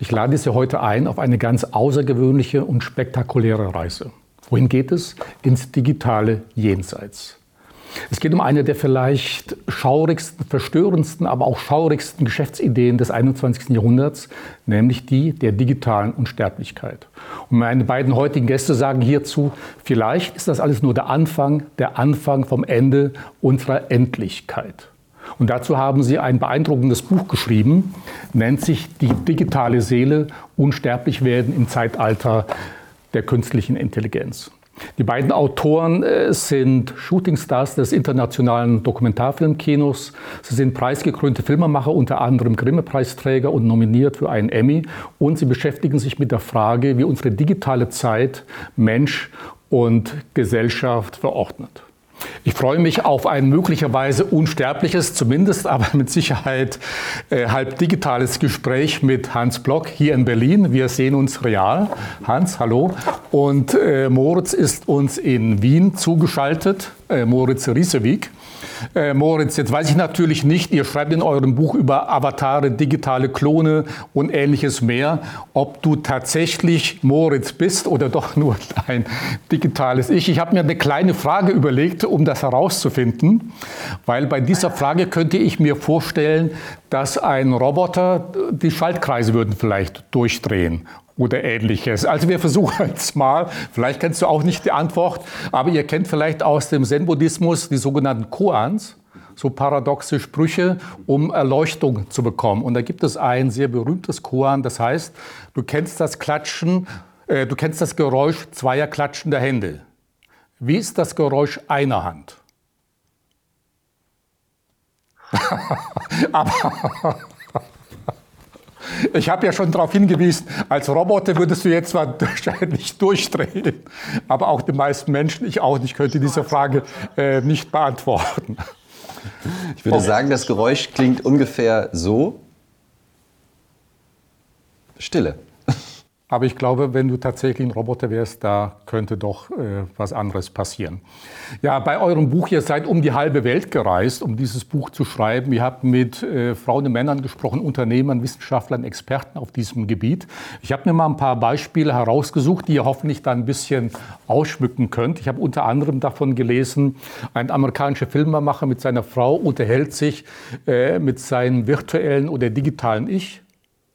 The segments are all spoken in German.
Ich lade Sie heute ein auf eine ganz außergewöhnliche und spektakuläre Reise. Wohin geht es? Ins digitale Jenseits. Es geht um eine der vielleicht schaurigsten, verstörendsten, aber auch schaurigsten Geschäftsideen des 21. Jahrhunderts, nämlich die der digitalen Unsterblichkeit. Und meine beiden heutigen Gäste sagen hierzu, vielleicht ist das alles nur der Anfang, der Anfang vom Ende unserer Endlichkeit. Und dazu haben sie ein beeindruckendes Buch geschrieben, nennt sich Die digitale Seele, unsterblich werden im Zeitalter der künstlichen Intelligenz. Die beiden Autoren äh, sind Shootingstars des internationalen Dokumentarfilmkinos. Sie sind preisgekrönte Filmemacher, unter anderem Grimme-Preisträger und nominiert für einen Emmy. Und sie beschäftigen sich mit der Frage, wie unsere digitale Zeit Mensch und Gesellschaft verordnet. Ich freue mich auf ein möglicherweise unsterbliches, zumindest aber mit Sicherheit äh, halb digitales Gespräch mit Hans Block hier in Berlin. Wir sehen uns real. Hans, hallo. Und äh, Moritz ist uns in Wien zugeschaltet, äh, Moritz Riesewig. Äh, Moritz, jetzt weiß ich natürlich nicht, ihr schreibt in eurem Buch über Avatare, digitale Klone und ähnliches mehr, ob du tatsächlich Moritz bist oder doch nur ein digitales Ich. Ich habe mir eine kleine Frage überlegt, um das herauszufinden, weil bei dieser Frage könnte ich mir vorstellen, dass ein Roboter, die Schaltkreise würden vielleicht durchdrehen oder ähnliches. Also wir versuchen jetzt mal, vielleicht kennst du auch nicht die Antwort, aber ihr kennt vielleicht aus dem Zen-Buddhismus die sogenannten Koans, so paradoxe Sprüche, um Erleuchtung zu bekommen. Und da gibt es ein sehr berühmtes Koan, das heißt, du kennst das Klatschen, äh, du kennst das Geräusch zweier klatschender Hände. Wie ist das Geräusch einer Hand? aber ich habe ja schon darauf hingewiesen, als Roboter würdest du jetzt zwar wahrscheinlich durchdrehen, aber auch die meisten Menschen, ich auch nicht, könnte diese Frage äh, nicht beantworten. Ich würde sagen, das Geräusch klingt ungefähr so. Stille. Aber ich glaube, wenn du tatsächlich ein Roboter wärst, da könnte doch äh, was anderes passieren. Ja, bei eurem Buch, ihr seid um die halbe Welt gereist, um dieses Buch zu schreiben. Ihr habt mit äh, Frauen und Männern gesprochen, Unternehmern, Wissenschaftlern, Experten auf diesem Gebiet. Ich habe mir mal ein paar Beispiele herausgesucht, die ihr hoffentlich dann ein bisschen ausschmücken könnt. Ich habe unter anderem davon gelesen, ein amerikanischer Filmemacher mit seiner Frau unterhält sich äh, mit seinem virtuellen oder digitalen Ich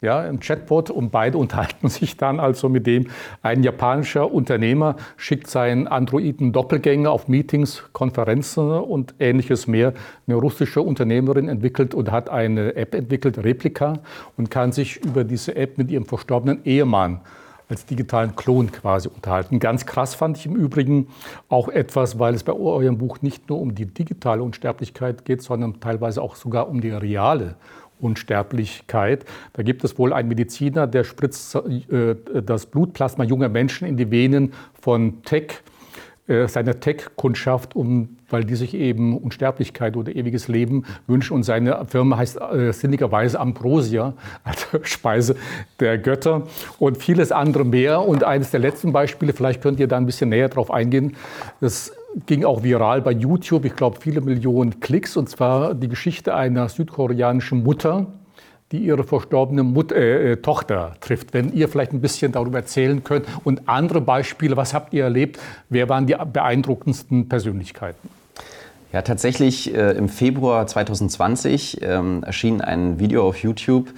ja, im Chatbot und beide unterhalten sich dann also mit dem. Ein japanischer Unternehmer schickt seinen Androiden Doppelgänger auf Meetings, Konferenzen und ähnliches mehr. Eine russische Unternehmerin entwickelt und hat eine App entwickelt, Replika, und kann sich über diese App mit ihrem verstorbenen Ehemann als digitalen Klon quasi unterhalten. Ganz krass fand ich im Übrigen auch etwas, weil es bei eurem Buch nicht nur um die digitale Unsterblichkeit geht, sondern teilweise auch sogar um die reale Unsterblichkeit. Da gibt es wohl einen Mediziner, der spritzt äh, das Blutplasma junger Menschen in die Venen von Tech, äh, seiner Tech-Kundschaft, um, weil die sich eben Unsterblichkeit oder ewiges Leben wünschen. Und seine Firma heißt äh, sinnigerweise Ambrosia, also Speise der Götter und vieles andere mehr. Und eines der letzten Beispiele, vielleicht könnt ihr da ein bisschen näher drauf eingehen, das ging auch viral bei YouTube, ich glaube viele Millionen Klicks, und zwar die Geschichte einer südkoreanischen Mutter, die ihre verstorbene Mut äh, äh, Tochter trifft. Wenn ihr vielleicht ein bisschen darüber erzählen könnt und andere Beispiele, was habt ihr erlebt? Wer waren die beeindruckendsten Persönlichkeiten? Ja, tatsächlich äh, im Februar 2020 ähm, erschien ein Video auf YouTube,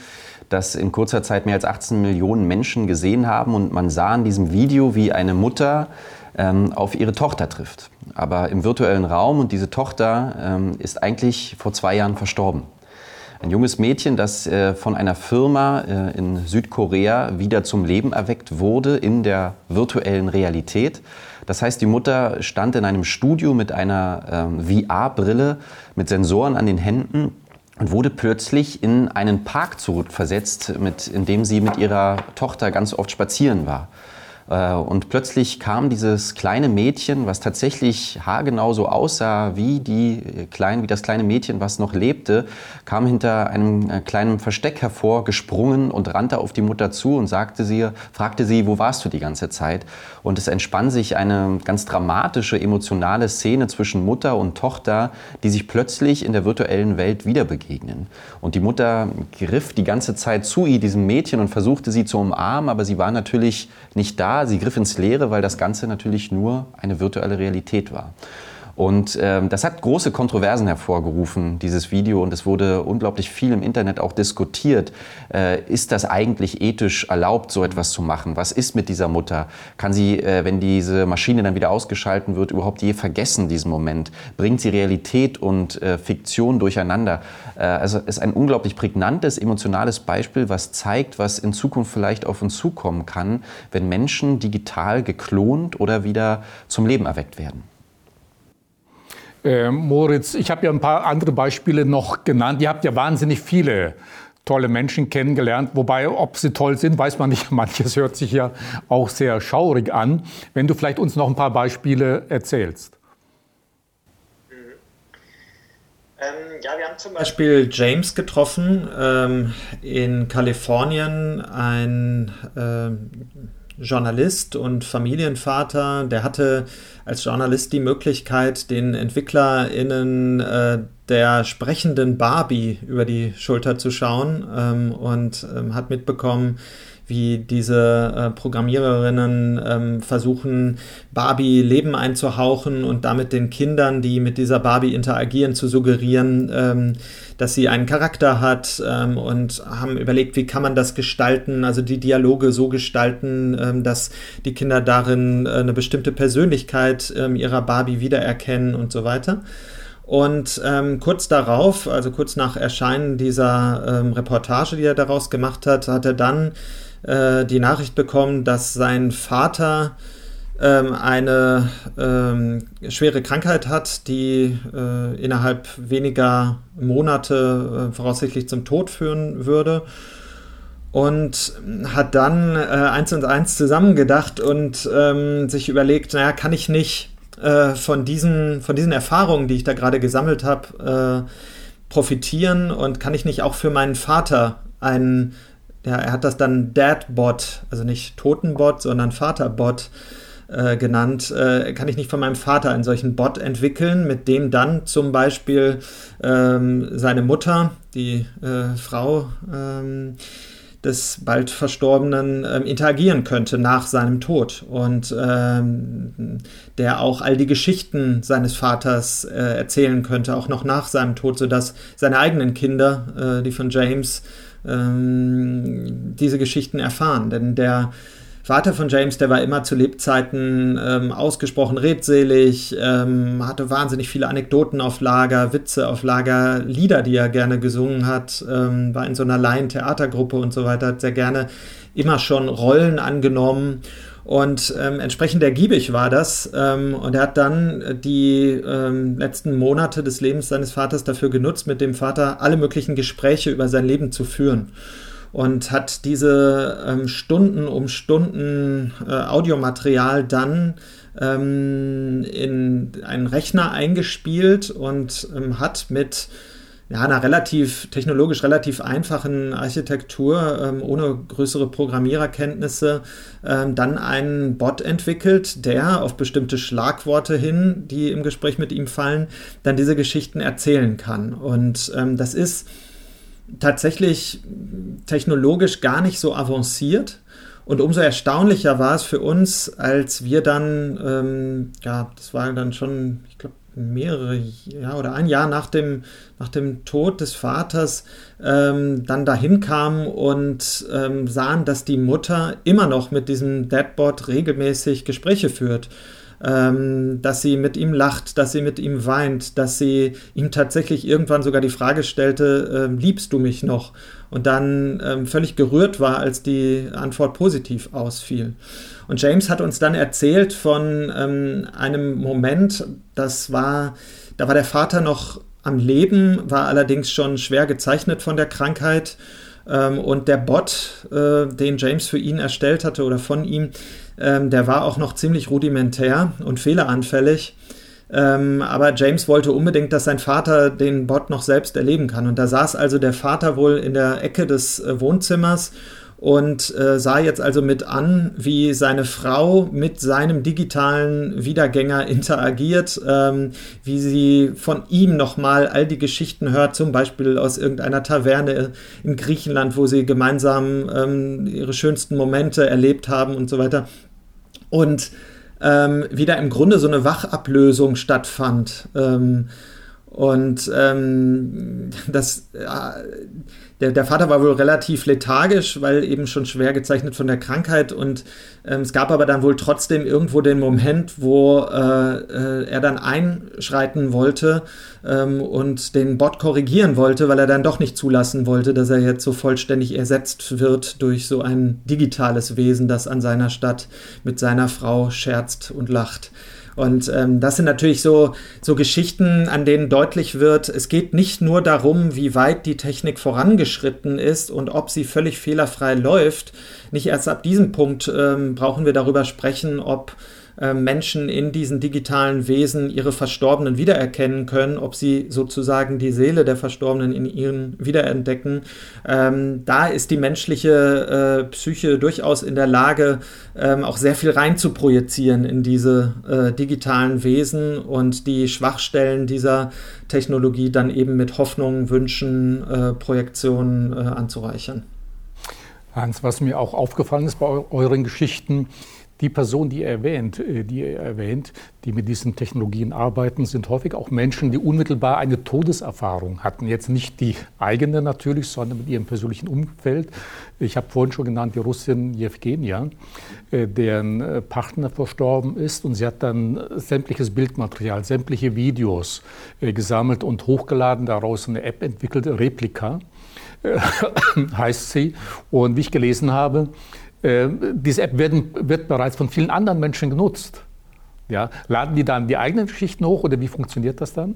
das in kurzer Zeit mehr als 18 Millionen Menschen gesehen haben und man sah in diesem Video, wie eine Mutter auf ihre Tochter trifft. Aber im virtuellen Raum und diese Tochter ähm, ist eigentlich vor zwei Jahren verstorben. Ein junges Mädchen, das äh, von einer Firma äh, in Südkorea wieder zum Leben erweckt wurde in der virtuellen Realität. Das heißt, die Mutter stand in einem Studio mit einer äh, VR-Brille mit Sensoren an den Händen und wurde plötzlich in einen Park zurückversetzt, mit, in dem sie mit ihrer Tochter ganz oft spazieren war. Äh, und plötzlich kam dieses kleine Mädchen, was tatsächlich haargenau so aussah wie, die klein, wie das kleine Mädchen, was noch lebte, kam hinter einem äh, kleinen Versteck hervor, gesprungen und rannte auf die Mutter zu und sagte sie, fragte sie, wo warst du die ganze Zeit? Und es entspann sich eine ganz dramatische, emotionale Szene zwischen Mutter und Tochter, die sich plötzlich in der virtuellen Welt wieder begegnen. Und die Mutter griff die ganze Zeit zu ihr, diesem Mädchen, und versuchte sie zu umarmen, aber sie war natürlich nicht da sie griff ins Leere, weil das Ganze natürlich nur eine virtuelle Realität war. Und ähm, das hat große Kontroversen hervorgerufen, dieses Video, und es wurde unglaublich viel im Internet auch diskutiert. Äh, ist das eigentlich ethisch erlaubt, so etwas zu machen? Was ist mit dieser Mutter? Kann sie, äh, wenn diese Maschine dann wieder ausgeschalten wird, überhaupt je vergessen, diesen Moment? Bringt sie Realität und äh, Fiktion durcheinander? Äh, also es ist ein unglaublich prägnantes, emotionales Beispiel, was zeigt, was in Zukunft vielleicht auf uns zukommen kann, wenn Menschen digital geklont oder wieder zum Leben erweckt werden. Äh, Moritz, ich habe ja ein paar andere Beispiele noch genannt. Ihr habt ja wahnsinnig viele tolle Menschen kennengelernt. Wobei, ob sie toll sind, weiß man nicht. Manches hört sich ja auch sehr schaurig an. Wenn du vielleicht uns noch ein paar Beispiele erzählst. Mhm. Ähm, ja, wir haben zum Beispiel James getroffen ähm, in Kalifornien, ein ähm, Journalist und Familienvater, der hatte als Journalist die Möglichkeit, den EntwicklerInnen äh, der sprechenden Barbie über die Schulter zu schauen ähm, und ähm, hat mitbekommen, wie diese äh, Programmiererinnen ähm, versuchen, Barbie Leben einzuhauchen und damit den Kindern, die mit dieser Barbie interagieren, zu suggerieren, ähm, dass sie einen Charakter hat ähm, und haben überlegt, wie kann man das gestalten, also die Dialoge so gestalten, ähm, dass die Kinder darin äh, eine bestimmte Persönlichkeit ähm, ihrer Barbie wiedererkennen und so weiter. Und ähm, kurz darauf, also kurz nach Erscheinen dieser ähm, Reportage, die er daraus gemacht hat, hat er dann äh, die Nachricht bekommen, dass sein Vater ähm, eine ähm, schwere Krankheit hat, die äh, innerhalb weniger Monate äh, voraussichtlich zum Tod führen würde. Und hat dann äh, eins und eins zusammengedacht und ähm, sich überlegt, naja, kann ich nicht äh, von, diesen, von diesen Erfahrungen, die ich da gerade gesammelt habe, äh, profitieren und kann ich nicht auch für meinen Vater einen ja, er hat das dann Dadbot, also nicht Totenbot, sondern Vaterbot äh, genannt. Äh, kann ich nicht von meinem Vater einen solchen Bot entwickeln, mit dem dann zum Beispiel ähm, seine Mutter, die äh, Frau ähm, des bald Verstorbenen, ähm, interagieren könnte nach seinem Tod und ähm, der auch all die Geschichten seines Vaters äh, erzählen könnte, auch noch nach seinem Tod, sodass seine eigenen Kinder, äh, die von James, ähm, diese Geschichten erfahren. Denn der Vater von James, der war immer zu Lebzeiten ähm, ausgesprochen redselig, ähm, hatte wahnsinnig viele Anekdoten auf Lager, Witze auf Lager, Lieder, die er gerne gesungen hat, ähm, war in so einer Laien-Theatergruppe und so weiter, hat sehr gerne immer schon Rollen angenommen und ähm, entsprechend ergiebig war das. Ähm, und er hat dann die ähm, letzten Monate des Lebens seines Vaters dafür genutzt, mit dem Vater alle möglichen Gespräche über sein Leben zu führen. Und hat diese ähm, Stunden um Stunden äh, Audiomaterial dann ähm, in einen Rechner eingespielt und ähm, hat mit ja, einer relativ technologisch relativ einfachen Architektur ähm, ohne größere Programmiererkenntnisse ähm, dann einen Bot entwickelt, der auf bestimmte Schlagworte hin, die im Gespräch mit ihm fallen, dann diese Geschichten erzählen kann. Und ähm, das ist tatsächlich technologisch gar nicht so avanciert. Und umso erstaunlicher war es für uns, als wir dann, ähm, ja, das war dann schon, ich glaube, mehrere ja oder ein Jahr nach dem nach dem Tod des Vaters ähm, dann dahin kamen und ähm, sahen, dass die Mutter immer noch mit diesem Deadbot regelmäßig Gespräche führt. Ähm, dass sie mit ihm lacht, dass sie mit ihm weint, dass sie ihm tatsächlich irgendwann sogar die Frage stellte, äh, liebst du mich noch? Und dann ähm, völlig gerührt war, als die Antwort positiv ausfiel. Und James hat uns dann erzählt von ähm, einem Moment, das war, da war der Vater noch am Leben, war allerdings schon schwer gezeichnet von der Krankheit. Ähm, und der Bot, äh, den James für ihn erstellt hatte oder von ihm, Ähm, der war auch noch ziemlich rudimentär und fehleranfällig. Ähm, aber James wollte unbedingt, dass sein Vater den Bot noch selbst erleben kann. Und da saß also der Vater wohl in der Ecke des äh, Wohnzimmers und äh, sah jetzt also mit an, wie seine Frau mit seinem digitalen Wiedergänger interagiert, ähm, wie sie von ihm nochmal all die Geschichten hört, zum Beispiel aus irgendeiner Taverne in Griechenland, wo sie gemeinsam ähm, ihre schönsten Momente erlebt haben und so weiter. Und ähm, wieder im Grunde so eine Wachablösung stattfand. Ähm, und ähm, das, äh, der, der Vater war wohl relativ lethargisch, weil eben schon schwer gezeichnet von der Krankheit. Und ähm, es gab aber dann wohl trotzdem irgendwo den Moment, wo äh, äh, er dann einschreiten wollte ähm, und den Bot korrigieren wollte, weil er dann doch nicht zulassen wollte, dass er jetzt so vollständig ersetzt wird durch so ein digitales Wesen, das an seiner Stadt mit seiner Frau scherzt und lacht. Und ähm, das sind natürlich so, so Geschichten, an denen deutlich wird, es geht nicht nur darum, wie weit die Technik vorangeschritten ist und ob sie völlig fehlerfrei läuft. Nicht erst ab diesem Punkt ähm, brauchen wir darüber sprechen, ob äh, Menschen in diesen digitalen Wesen ihre Verstorbenen wiedererkennen können, ob sie sozusagen die Seele der Verstorbenen in ihnen wiederentdecken. Ähm, da ist die menschliche äh, Psyche durchaus in der Lage, ähm, auch sehr viel rein zu projizieren in diese äh, digitalen Wesen und die Schwachstellen dieser Technologie dann eben mit Hoffnungen, Wünschen, äh, Projektionen äh, anzureichern. Hans, was mir auch aufgefallen ist bei euren Geschichten, die Personen, die ihr erwähnt, äh, die ihr erwähnt, die mit diesen Technologien arbeiten, sind häufig auch Menschen, die unmittelbar eine Todeserfahrung hatten. Jetzt nicht die eigene natürlich, sondern mit ihrem persönlichen Umfeld. Ich habe vorhin schon genannt die Russin Jewgenia, äh, deren äh, Partner verstorben ist und sie hat dann sämtliches Bildmaterial, sämtliche Videos gesammelt und hochgeladen, daraus eine App entwickelt, Replika heißt sie. Und wie ich gelesen habe, diese App werden, wird bereits von vielen anderen Menschen genutzt. Ja, laden die dann die eigenen Geschichten hoch oder wie funktioniert das dann?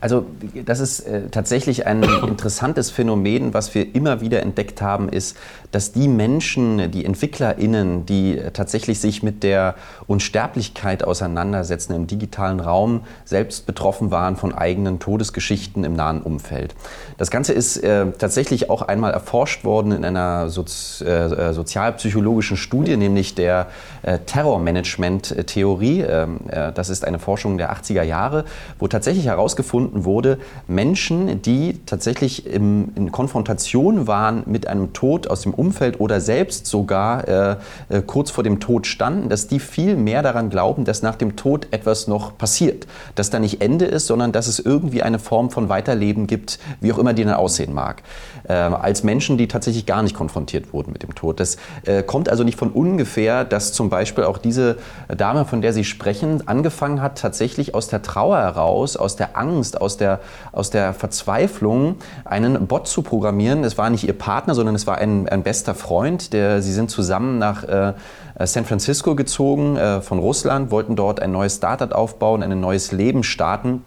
Also das ist äh, tatsächlich ein interessantes Phänomen, was wir immer wieder entdeckt haben, ist, dass die Menschen, die EntwicklerInnen, die tatsächlich sich mit der Unsterblichkeit auseinandersetzen im digitalen Raum, selbst betroffen waren von eigenen Todesgeschichten im nahen Umfeld. Das Ganze ist äh, tatsächlich auch einmal erforscht worden in einer Sozi äh, sozialpsychologischen Studie, nämlich der äh, Terrormanagement-Theorie. Ähm, äh, das ist eine Forschung der 80er Jahre, wo tatsächlich heraus herausgefunden wurde, Menschen, die tatsächlich im, in Konfrontation waren mit einem Tod aus dem Umfeld oder selbst sogar äh, äh, kurz vor dem Tod standen, dass die viel mehr daran glauben, dass nach dem Tod etwas noch passiert. Dass da nicht Ende ist, sondern dass es irgendwie eine Form von Weiterleben gibt, wie auch immer die dann aussehen mag. Äh, als Menschen, die tatsächlich gar nicht konfrontiert wurden mit dem Tod. Das äh, kommt also nicht von ungefähr, dass zum Beispiel auch diese Dame, von der Sie sprechen, angefangen hat, tatsächlich aus der Trauer heraus, aus der Angst, aus der, aus der Verzweiflung einen Bot zu programmieren. Es war nicht ihr Partner, sondern es war ein, ein bester Freund. Der, sie sind zusammen nach äh, San Francisco gezogen äh, von Russland, wollten dort ein neues Startup aufbauen, ein neues Leben starten.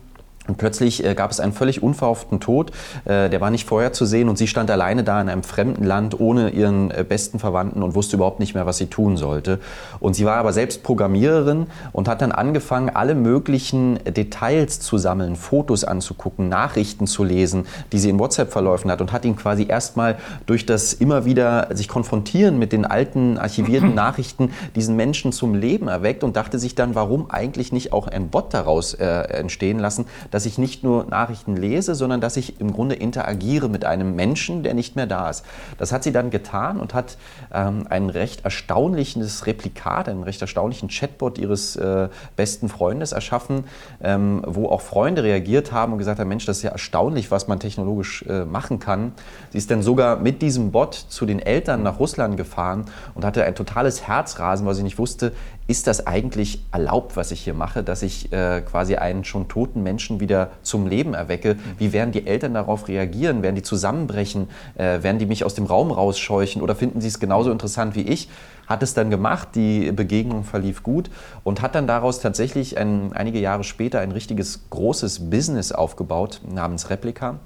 Und plötzlich äh, gab es einen völlig unverhofften Tod. Äh, der war nicht vorher zu sehen und sie stand alleine da in einem fremden Land ohne ihren äh, besten Verwandten und wusste überhaupt nicht mehr, was sie tun sollte. Und sie war aber selbst Programmiererin und hat dann angefangen, alle möglichen Details zu sammeln, Fotos anzugucken, Nachrichten zu lesen, die sie in WhatsApp verläufen hat und hat ihn quasi erstmal durch das immer wieder sich konfrontieren mit den alten archivierten Nachrichten diesen Menschen zum Leben erweckt und dachte sich dann, warum eigentlich nicht auch ein Bot daraus entstehen lassen, dass ich nicht nur Nachrichten lese, sondern dass ich im Grunde interagiere mit einem Menschen, der nicht mehr da ist. Das hat sie dann getan und hat ähm, ein recht erstaunliches Replikat, einen recht erstaunlichen Chatbot ihres äh, besten Freundes erschaffen, ähm, wo auch Freunde reagiert haben und gesagt haben, Mensch, das ist ja erstaunlich, was man technologisch äh, machen kann. Sie ist dann sogar mit diesem Bot zu den Eltern nach Russland gefahren und hatte ein totales Herzrasen, weil sie nicht wusste, ist das eigentlich erlaubt, was ich hier mache, dass ich äh, quasi einen schon toten Menschen wieder zum Leben erwecke? Wie werden die Eltern darauf reagieren? Werden die zusammenbrechen? Äh, werden die mich aus dem Raum rausscheuchen? Oder finden sie es genauso interessant wie ich? Hat es dann gemacht, die Begegnung verlief gut und hat dann daraus tatsächlich ein, einige Jahre später ein richtiges großes Business aufgebaut namens Replika.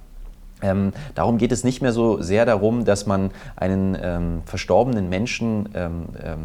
Ähm, darum geht es nicht mehr so sehr darum, dass man einen ähm, verstorbenen Menschen ähm, ähm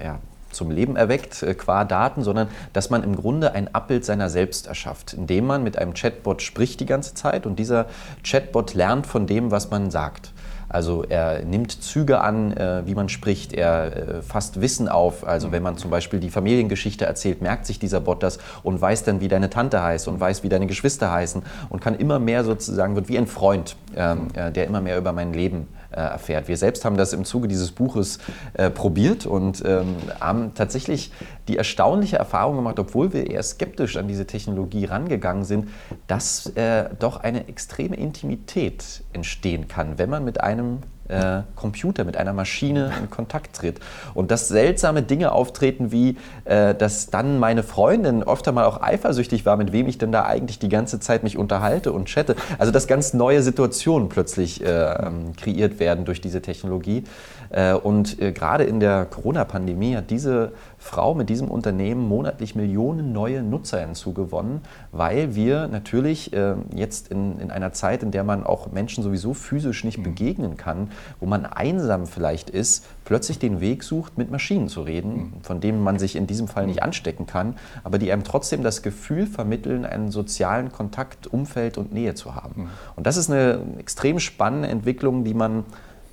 ja, zum Leben erweckt äh, qua Daten, sondern dass man im Grunde ein Abbild seiner selbst erschafft, indem man mit einem Chatbot spricht die ganze Zeit und dieser Chatbot lernt von dem, was man sagt. Also er nimmt Züge an, äh, wie man spricht, er äh, fasst Wissen auf. Also wenn man zum Beispiel die Familiengeschichte erzählt, merkt sich dieser Bot das und weiß dann, wie deine Tante heißt und weiß, wie deine Geschwister heißen und kann immer mehr sozusagen, wird wie ein Freund, ähm, äh, der immer mehr über mein Leben äh, erfährt. Wir selbst haben das im Zuge dieses Buches äh, probiert und ähm, haben tatsächlich die erstaunliche Erfahrung gemacht, obwohl wir eher skeptisch an diese Technologie rangegangen sind, dass äh, doch eine extreme Intimität entstehen kann, wenn man mit einem äh, Computer, mit einer Maschine in Kontakt tritt. Und dass seltsame Dinge auftreten, wie äh, dass dann meine Freundin oft einmal auch eifersüchtig war, mit wem ich denn da eigentlich die ganze Zeit mich unterhalte und chatte. Also dass ganz neue Situationen plötzlich äh, ähm, kreiert werden durch diese Technologie. Äh, und äh, gerade in der Corona-Pandemie hat diese Frau mit diesem Unternehmen monatlich Millionen neue Nutzer hinzugewonnen, weil wir natürlich äh, jetzt in, in einer Zeit, in der man auch Menschen sowieso physisch nicht mhm. begegnen kann, wo man einsam vielleicht ist, plötzlich den Weg sucht, mit Maschinen zu reden, mhm. von denen man sich in diesem Fall nicht anstecken kann, aber die einem trotzdem das Gefühl vermitteln, einen sozialen Kontakt, Umfeld und Nähe zu haben. Mhm. Und das ist eine extrem spannende Entwicklung, die man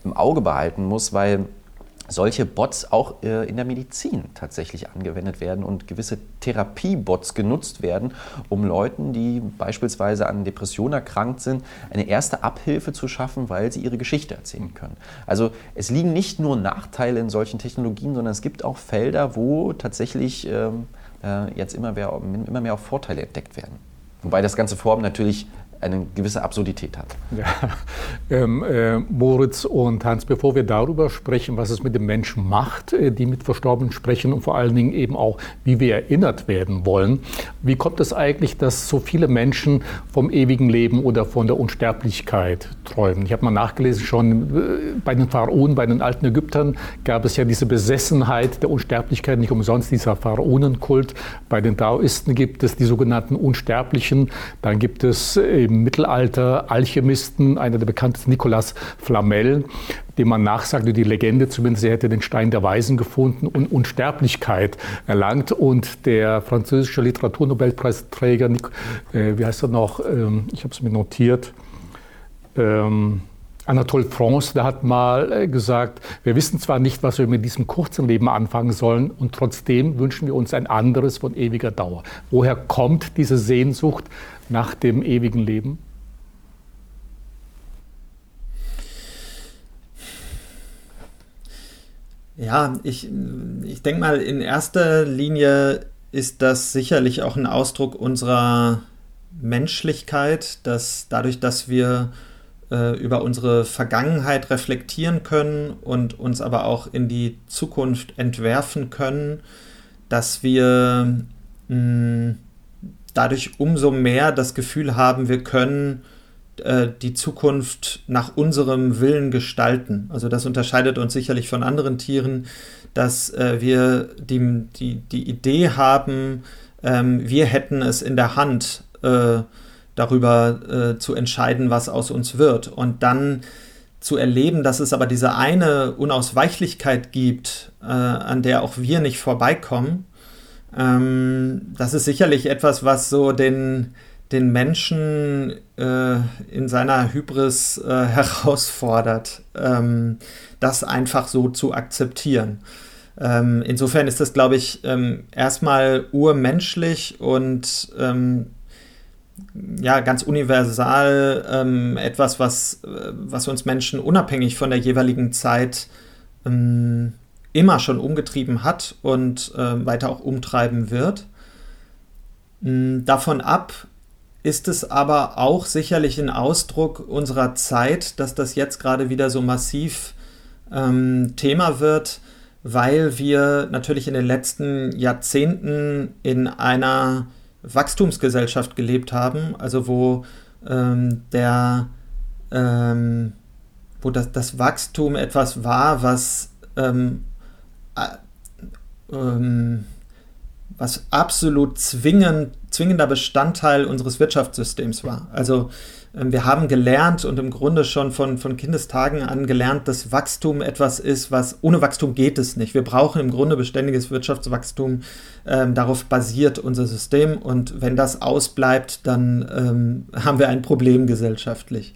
im Auge behalten muss, weil solche Bots auch äh, in der Medizin tatsächlich angewendet werden und gewisse Therapiebots genutzt werden, um Leuten, die beispielsweise an Depressionen erkrankt sind, eine erste Abhilfe zu schaffen, weil sie ihre Geschichte erzählen können. Also es liegen nicht nur Nachteile in solchen Technologien, sondern es gibt auch Felder, wo tatsächlich ähm, äh, jetzt immer mehr, immer mehr auch Vorteile entdeckt werden. Wobei das ganze Form natürlich eine gewisse Absurdität hat. Ja. Ähm, äh, Moritz und Hans, bevor wir darüber sprechen, was es mit dem Menschen macht, äh, die mit Verstorbenen sprechen und vor allen Dingen eben auch, wie wir erinnert werden wollen, wie kommt es eigentlich, dass so viele Menschen vom ewigen Leben oder von der Unsterblichkeit träumen? Ich habe mal nachgelesen, schon äh, bei den Pharaonen, bei den alten Ägyptern gab es ja diese Besessenheit der Unsterblichkeit, nicht umsonst dieser Pharaonenkult. Bei den Daoisten gibt es die sogenannten Unsterblichen, dann gibt es eben Mittelalter Alchemisten, einer der bekanntesten Nicolas Flamel, dem man nachsagte, die Legende zumindest, er hätte den Stein der Weisen gefunden und Unsterblichkeit erlangt. Und der französische Literaturnobelpreisträger, äh, wie heißt er noch, ähm, ich habe es mir notiert, ähm, Anatole France, der hat mal äh, gesagt, wir wissen zwar nicht, was wir mit diesem kurzen Leben anfangen sollen, und trotzdem wünschen wir uns ein anderes von ewiger Dauer. Woher kommt diese Sehnsucht nach dem ewigen Leben? Ja, ich, ich denke mal, in erster Linie ist das sicherlich auch ein Ausdruck unserer Menschlichkeit, dass dadurch, dass wir äh, über unsere Vergangenheit reflektieren können und uns aber auch in die Zukunft entwerfen können, dass wir mh, dadurch umso mehr das Gefühl haben, wir können äh, die Zukunft nach unserem Willen gestalten. Also das unterscheidet uns sicherlich von anderen Tieren, dass äh, wir die, die, die Idee haben, ähm, wir hätten es in der Hand, äh, darüber äh, zu entscheiden, was aus uns wird. Und dann zu erleben, dass es aber diese eine Unausweichlichkeit gibt, äh, an der auch wir nicht vorbeikommen ähm, das ist sicherlich etwas, was so den, den Menschen äh, in seiner Hybris äh, herausfordert, ähm, das einfach so zu akzeptieren. Ähm, insofern ist das, glaube ich, ähm, erstmal urmenschlich und ähm, ja, ganz universal ähm, etwas, was, äh, was uns Menschen unabhängig von der jeweiligen Zeit ähm, immer schon umgetrieben hat und äh, weiter auch umtreiben wird. Hm, davon ab ist es aber auch sicherlich ein Ausdruck unserer Zeit, dass das jetzt gerade wieder so massiv ähm, Thema wird, weil wir natürlich in den letzten Jahrzehnten in einer Wachstumsgesellschaft gelebt haben, also wo ähm, der ähm, wo das, das Wachstum etwas war, was ähm, ähm, was absolut zwingend, zwingender Bestandteil unseres Wirtschaftssystems war. Also ähm, wir haben gelernt und im Grunde schon von, von Kindestagen an gelernt, dass Wachstum etwas ist, was ohne Wachstum geht es nicht. Wir brauchen im Grunde beständiges Wirtschaftswachstum. Ähm, darauf basiert unser System und wenn das ausbleibt, dann ähm, haben wir ein Problem gesellschaftlich.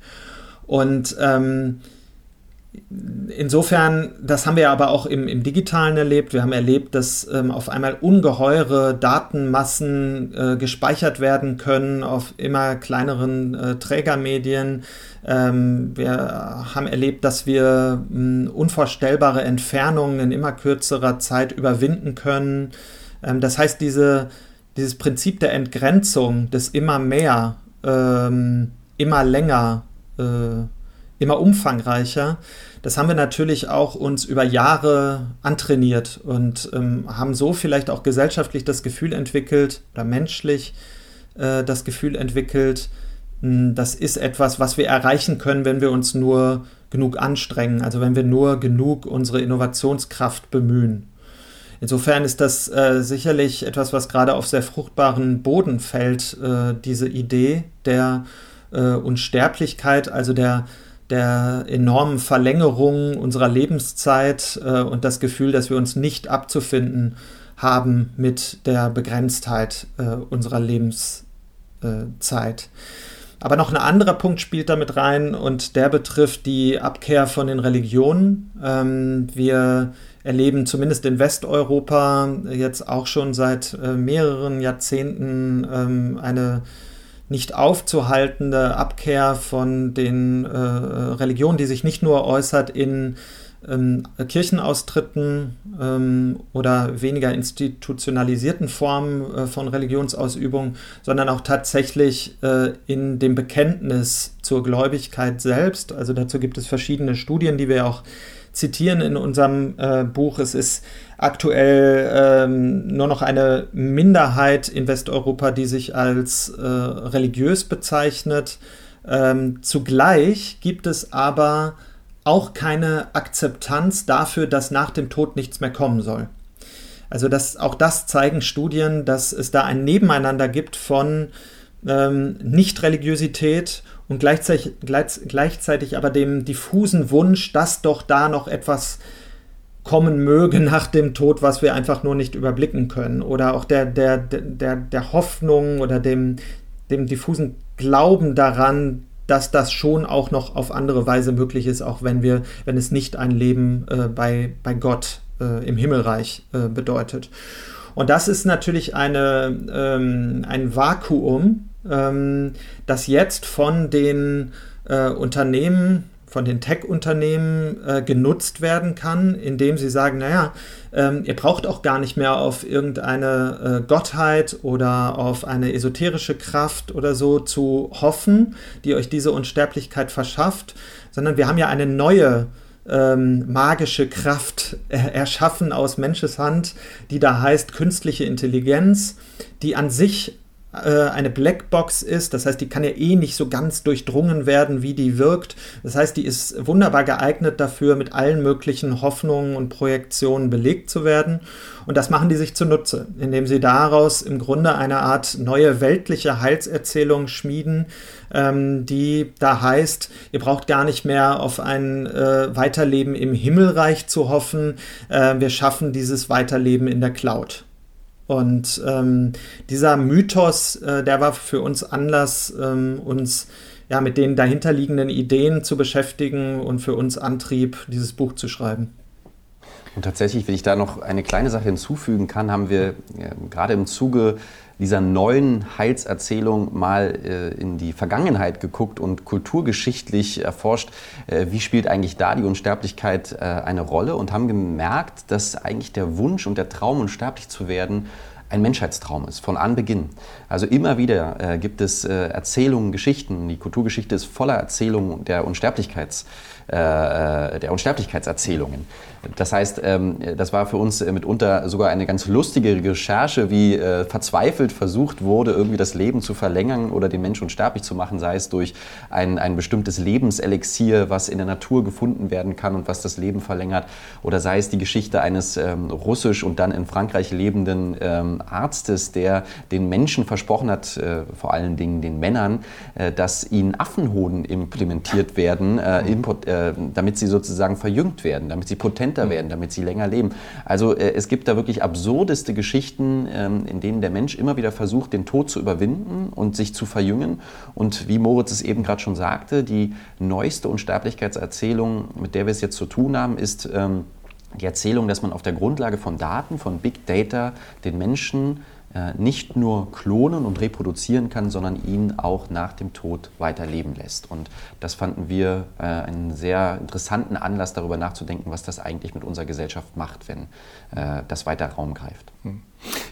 Und ähm, insofern, das haben wir aber auch im, im Digitalen erlebt. Wir haben erlebt, dass ähm, auf einmal ungeheure Datenmassen äh, gespeichert werden können auf immer kleineren äh, Trägermedien. Ähm, wir haben erlebt, dass wir äh, unvorstellbare Entfernungen in immer kürzerer Zeit überwinden können. Ähm, das heißt, diese, dieses Prinzip der Entgrenzung, des immer mehr, ähm, immer länger, äh, immer umfangreicher. Das haben wir natürlich auch uns über Jahre antrainiert und ähm, haben so vielleicht auch gesellschaftlich das Gefühl entwickelt oder menschlich äh, das Gefühl entwickelt, mh, hm, das ist etwas, was wir erreichen können, wenn wir uns nur genug anstrengen, also wenn wir nur genug unsere Innovationskraft bemühen. Insofern ist das äh, sicherlich etwas, was gerade auf sehr fruchtbaren Boden fällt, äh, diese Idee der äh, Unsterblichkeit, also der der enormen Verlängerung unserer Lebenszeit äh, und das Gefühl, dass wir uns nicht abzufinden haben mit der Begrenztheit äh, unserer Lebenszeit. Aber noch ein anderer Punkt spielt damit rein und der betrifft die Abkehr von den Religionen. Ähm, wir erleben zumindest in Westeuropa jetzt auch schon seit äh, mehreren Jahrzehnten ähm, eine nicht aufzuhaltende Abkehr von den äh, Religionen, die sich nicht nur äußert in ähm, Kirchenaustritten ähm, oder weniger institutionalisierten Formen äh, von Religionsausübung, sondern auch tatsächlich äh, in dem Bekenntnis zur Gläubigkeit selbst. Also dazu gibt es verschiedene Studien, die wir auch zitieren in unserem äh, Buch. Es ist aktuell ähm, nur noch eine Minderheit in Westeuropa, die sich als äh, religiös bezeichnet. Ähm, zugleich gibt es aber auch keine Akzeptanz dafür, dass nach dem Tod nichts mehr kommen soll. Also das, auch das zeigen Studien, dass es da ein Nebeneinander gibt von ähm, Nicht-Religiosität und gleichzeitig, gleich, gleichzeitig aber dem diffusen Wunsch, dass doch da noch etwas kommen möge nach dem Tod, was wir einfach nur nicht überblicken können. Oder auch der, der, der, der Hoffnung oder dem, dem diffusen Glauben daran, dass das schon auch noch auf andere Weise möglich ist, auch wenn wir, wenn es nicht ein Leben äh, bei, bei Gott äh, im Himmelreich äh, bedeutet. Und das ist natürlich eine, ähm, ein Vakuum, ähm, das jetzt von den äh, Unternehmen, von den Tech-Unternehmen äh, genutzt werden kann, indem sie sagen, naja, ähm, ihr braucht auch gar nicht mehr auf irgendeine äh, Gottheit oder auf eine esoterische Kraft oder so zu hoffen, die euch diese Unsterblichkeit verschafft, sondern wir haben ja eine neue ähm, magische Kraft erschaffen aus Menscheshand, die da heißt künstliche Intelligenz, die an sich äh, eine Blackbox ist. Das heißt, die kann ja eh nicht so ganz durchdrungen werden, wie die wirkt. Das heißt, die ist wunderbar geeignet dafür, mit allen möglichen Hoffnungen und Projektionen belegt zu werden. Und das machen die sich zunutze, indem sie daraus im Grunde eine Art neue weltliche Heilserzählung schmieden, ähm, die da heißt, ihr braucht gar nicht mehr auf ein äh, Weiterleben im Himmelreich zu hoffen. Äh, wir schaffen dieses Weiterleben in der Cloud. Und ähm, dieser Mythos, äh, der war für uns Anlass, ähm, uns ja, mit den dahinterliegenden Ideen zu beschäftigen und für uns Antrieb, dieses Buch zu schreiben. Und tatsächlich, wenn ich da noch eine kleine Sache hinzufügen kann, haben wir ja, gerade im Zuge dieser neuen Heilserzählung mal äh, in die Vergangenheit geguckt und kulturgeschichtlich erforscht, äh, wie spielt eigentlich da die Unsterblichkeit äh, eine Rolle und haben gemerkt, dass eigentlich der Wunsch und der Traum, unsterblich zu werden, ein Menschheitstraum ist, von Anbeginn. Also immer wieder äh, gibt es äh, Erzählungen, Geschichten. Die Kulturgeschichte ist voller Erzählungen der Unsterblichkeits äh, der Unsterblichkeitserzählungen. Das heißt, ähm, das war für uns mitunter sogar eine ganz lustige Recherche, wie äh, verzweifelt versucht wurde, irgendwie das Leben zu verlängern oder den Menschen unsterblich zu machen, sei es durch ein, ein bestimmtes Lebenselixier, was in der Natur gefunden werden kann und was das Leben verlängert, oder sei es die Geschichte eines ähm, russisch und dann in Frankreich lebenden ähm, Arztes, der den Menschen versprochen hat, äh, vor allen Dingen den Männern, äh, dass ihnen Affenhoden implementiert werden, äh, äh damit sie sozusagen verjüngt werden, damit sie potent potenter mhm. werden, damit sie länger leben. Also äh, es gibt da wirklich absurdeste Geschichten, ähm, in denen der Mensch immer wieder versucht, den Tod zu überwinden und sich zu verjüngen. Und wie Moritz es eben gerade schon sagte, die neueste Unsterblichkeitserzählung, mit der wir es jetzt zu tun haben, ist ähm, die Erzählung, dass man auf der Grundlage von Daten, von Big Data, den Menschen nicht nur klonen und reproduzieren kann, sondern ihn auch nach dem Tod weiterleben lässt. Und das fanden wir äh, einen sehr interessanten Anlass, darüber nachzudenken, was das eigentlich mit unserer Gesellschaft macht, wenn äh, das weiter Raum greift. Hm.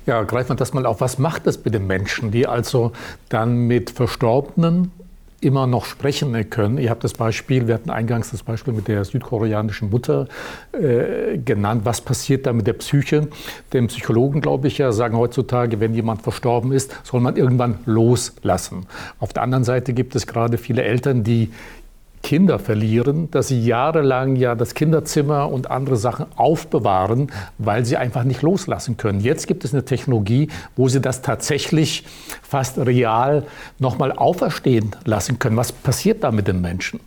Ja, greift man das mal auf. Was macht das mit den Menschen, die also dann mit Verstorbenen immer noch sprechen können. Ihr habt das Beispiel, wir hatten eingangs das Beispiel mit der südkoreanischen Mutter äh, genannt. Was passiert da mit der Psyche? Denn Psychologen, glaube ich, ja, sagen heutzutage, wenn jemand verstorben ist, soll man irgendwann loslassen. Auf der anderen Seite gibt es gerade viele Eltern, die Kinder verlieren, dass sie jahrelang ja das Kinderzimmer und andere Sachen aufbewahren, weil sie einfach nicht loslassen können. Jetzt gibt es eine Technologie, wo sie das tatsächlich fast real nochmal auferstehen lassen können. Was passiert da mit den Menschen?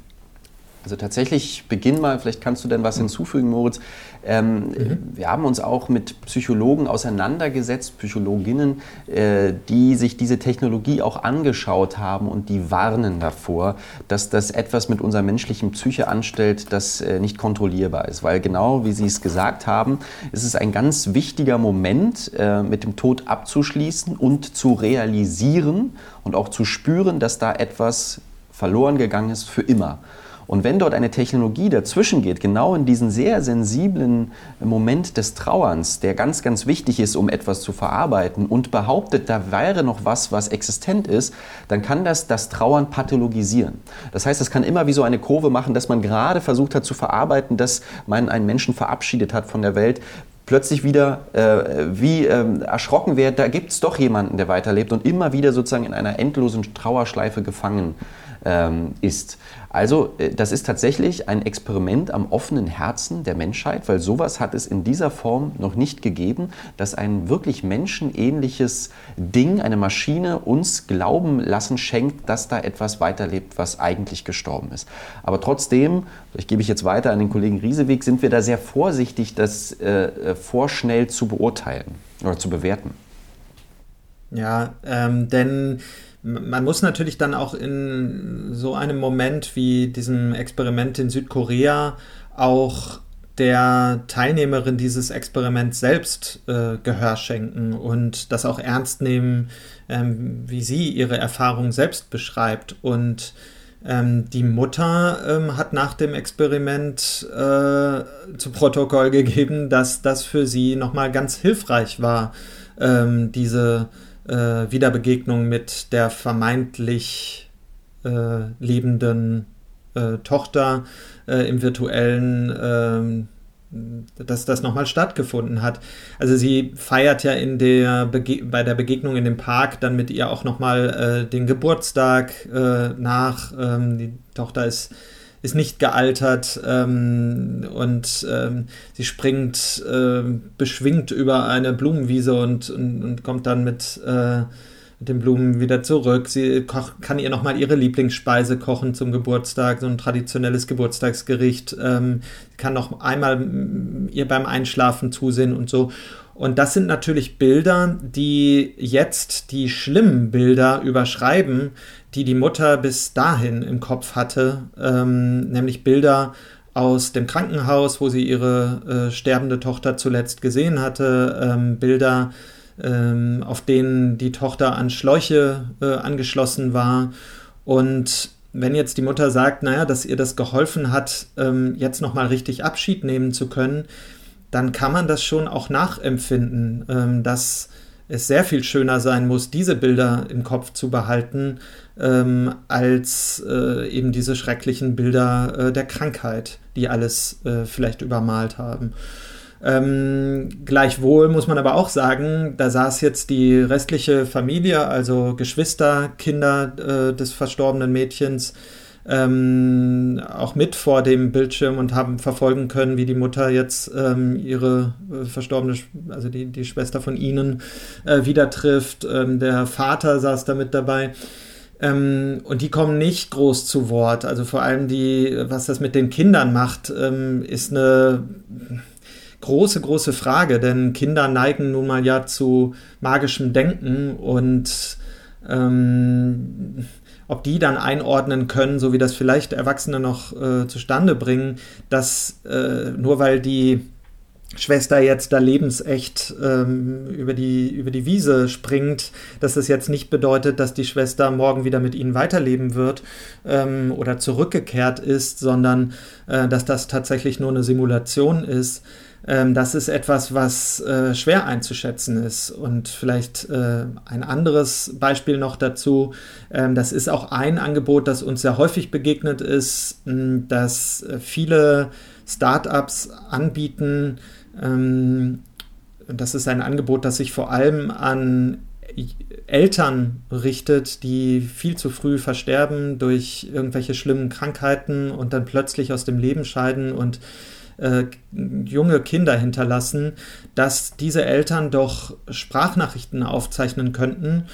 Also tatsächlich beginn mal, vielleicht kannst du denn was hinzufügen, Moritz. Ähm, mhm. Wir haben uns auch mit Psychologen auseinandergesetzt, Psychologinnen, äh, die sich diese Technologie auch angeschaut haben und die warnen davor, dass das etwas mit unserer menschlichen Psyche anstellt, das äh, nicht kontrollierbar ist. Weil genau wie Sie es gesagt haben, ist es ein ganz wichtiger Moment, äh, mit dem Tod abzuschließen und zu realisieren und auch zu spüren, dass da etwas verloren gegangen ist für immer. Und wenn dort eine Technologie dazwischen geht, genau in diesen sehr sensiblen Moment des Trauerns, der ganz, ganz wichtig ist, um etwas zu verarbeiten und behauptet, da wäre noch was, was existent ist, dann kann das das Trauern pathologisieren. Das heißt, es kann immer wie so eine Kurve machen, dass man gerade versucht hat zu verarbeiten, dass man einen Menschen verabschiedet hat von der Welt, plötzlich wieder äh, wie äh, erschrocken wird, da gibt es doch jemanden, der weiterlebt und immer wieder sozusagen in einer endlosen Trauerschleife gefangen ähm, ist. Also äh, das ist tatsächlich ein Experiment am offenen Herzen der Menschheit, weil sowas hat es in dieser Form noch nicht gegeben, dass ein wirklich menschenähnliches Ding, eine Maschine uns glauben lassen schenkt, dass da etwas weiterlebt, was eigentlich gestorben ist. Aber trotzdem, ich gebe ich jetzt weiter an den Kollegen Rieseweg, sind wir da sehr vorsichtig, das äh, äh vorschnell zu beurteilen oder zu bewerten. Ja, ähm, denn man muss natürlich dann auch in so einem Moment wie diesem Experiment in Südkorea auch der Teilnehmerin dieses Experiments selbst äh, Gehör schenken und das auch ernst nehmen, ähm, wie sie ihre Erfahrung selbst beschreibt. Und ähm, die Mutter ähm, hat nach dem Experiment äh, zu Protokoll gegeben, dass das für sie nochmal ganz hilfreich war, ähm, diese äh, Wiederbegegnung mit der vermeintlich äh, lebenden äh, Tochter äh, im virtuellen, ähm, dass das nochmal stattgefunden hat. Also sie feiert ja in der bei der Begegnung in dem Park dann mit ihr auch nochmal äh, den Geburtstag äh, nach. Ähm, die Tochter ist ist nicht gealtert ähm, und ähm, sie springt äh, beschwingt über eine Blumenwiese und, und, und kommt dann mit, äh, mit den Blumen wieder zurück. Sie koch, kann ihr nochmal ihre Lieblingsspeise kochen zum Geburtstag, so ein traditionelles Geburtstagsgericht. Ähm, kann noch einmal ihr beim Einschlafen zusehen und so. Und das sind natürlich Bilder, die jetzt die schlimmen Bilder überschreiben, die die Mutter bis dahin im Kopf hatte, ähm, nämlich Bilder aus dem Krankenhaus, wo sie ihre äh, sterbende Tochter zuletzt gesehen hatte, ähm, Bilder, ähm, auf denen die Tochter an Schläuche äh, angeschlossen war. Und wenn jetzt die Mutter sagt, naja, dass ihr das geholfen hat, ähm, jetzt nochmal richtig Abschied nehmen zu können, dann kann man das schon auch nachempfinden, ähm, dass es sehr viel schöner sein muss, diese Bilder im Kopf zu behalten, ähm, als äh, eben diese schrecklichen Bilder äh, der Krankheit, die alles äh, vielleicht übermalt haben. Ähm, gleichwohl muss man aber auch sagen, da saß jetzt die restliche Familie, also Geschwister, Kinder äh, des verstorbenen Mädchens, ähm, auch mit vor dem Bildschirm und haben verfolgen können, wie die Mutter jetzt ähm, ihre äh, verstorbene, also die, die Schwester von ihnen äh, wieder trifft. Ähm, der Vater saß da mit dabei. Ähm, und die kommen nicht groß zu Wort. Also vor allem die, was das mit den Kindern macht, ähm, ist eine große, große Frage, denn Kinder neigen nun mal ja zu magischem Denken und ähm, ob die dann einordnen können, so wie das vielleicht Erwachsene noch äh, zustande bringen, dass äh, nur weil die Schwester jetzt da lebensecht ähm, über, die, über die Wiese springt, dass das jetzt nicht bedeutet, dass die Schwester morgen wieder mit ihnen weiterleben wird ähm, oder zurückgekehrt ist, sondern äh, dass das tatsächlich nur eine Simulation ist. Ähm, das ist etwas, was äh, schwer einzuschätzen ist. Und vielleicht äh, ein anderes Beispiel noch dazu. Ähm, das ist auch ein Angebot, das uns sehr häufig begegnet ist, mh, dass äh, viele Startups anbieten. Ähm, das ist ein Angebot, das sich vor allem an Eltern richtet, die viel zu früh versterben durch irgendwelche schlimmen Krankheiten und dann plötzlich aus dem Leben scheiden und äh, junge Kinder hinterlassen, dass diese Eltern doch Sprachnachrichten aufzeichnen könnten,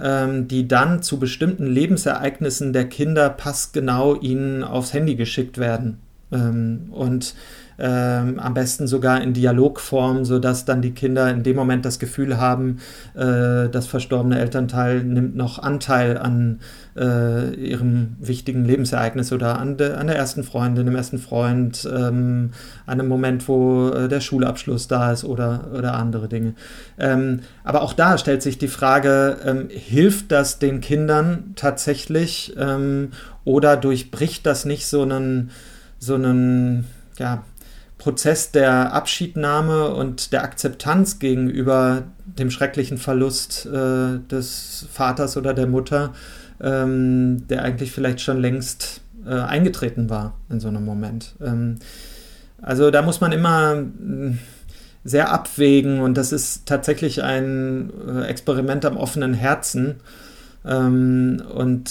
ähm, die dann zu bestimmten Lebensereignissen der Kinder passgenau ihnen aufs Handy geschickt werden. Ähm, und ähm, am besten sogar in Dialogform, sodass dann die Kinder in dem Moment das Gefühl haben, äh, das verstorbene Elternteil nimmt noch Anteil an äh, ihrem wichtigen Lebensereignis oder an, de, an der ersten Freundin, dem ersten Freund, ähm, an einem Moment, wo äh, der Schulabschluss da ist oder, oder andere Dinge. Ähm, aber auch da stellt sich die Frage, ähm, hilft das den Kindern tatsächlich ähm, oder durchbricht das nicht so einen, so einen, ja, Prozess der Abschiednahme und der Akzeptanz gegenüber dem schrecklichen Verlust äh, des Vaters oder der Mutter, ähm, der eigentlich vielleicht schon längst äh, eingetreten war in so einem Moment. Ähm, also da muss man immer äh, sehr abwägen und das ist tatsächlich ein äh, Experiment am offenen Herzen ähm, und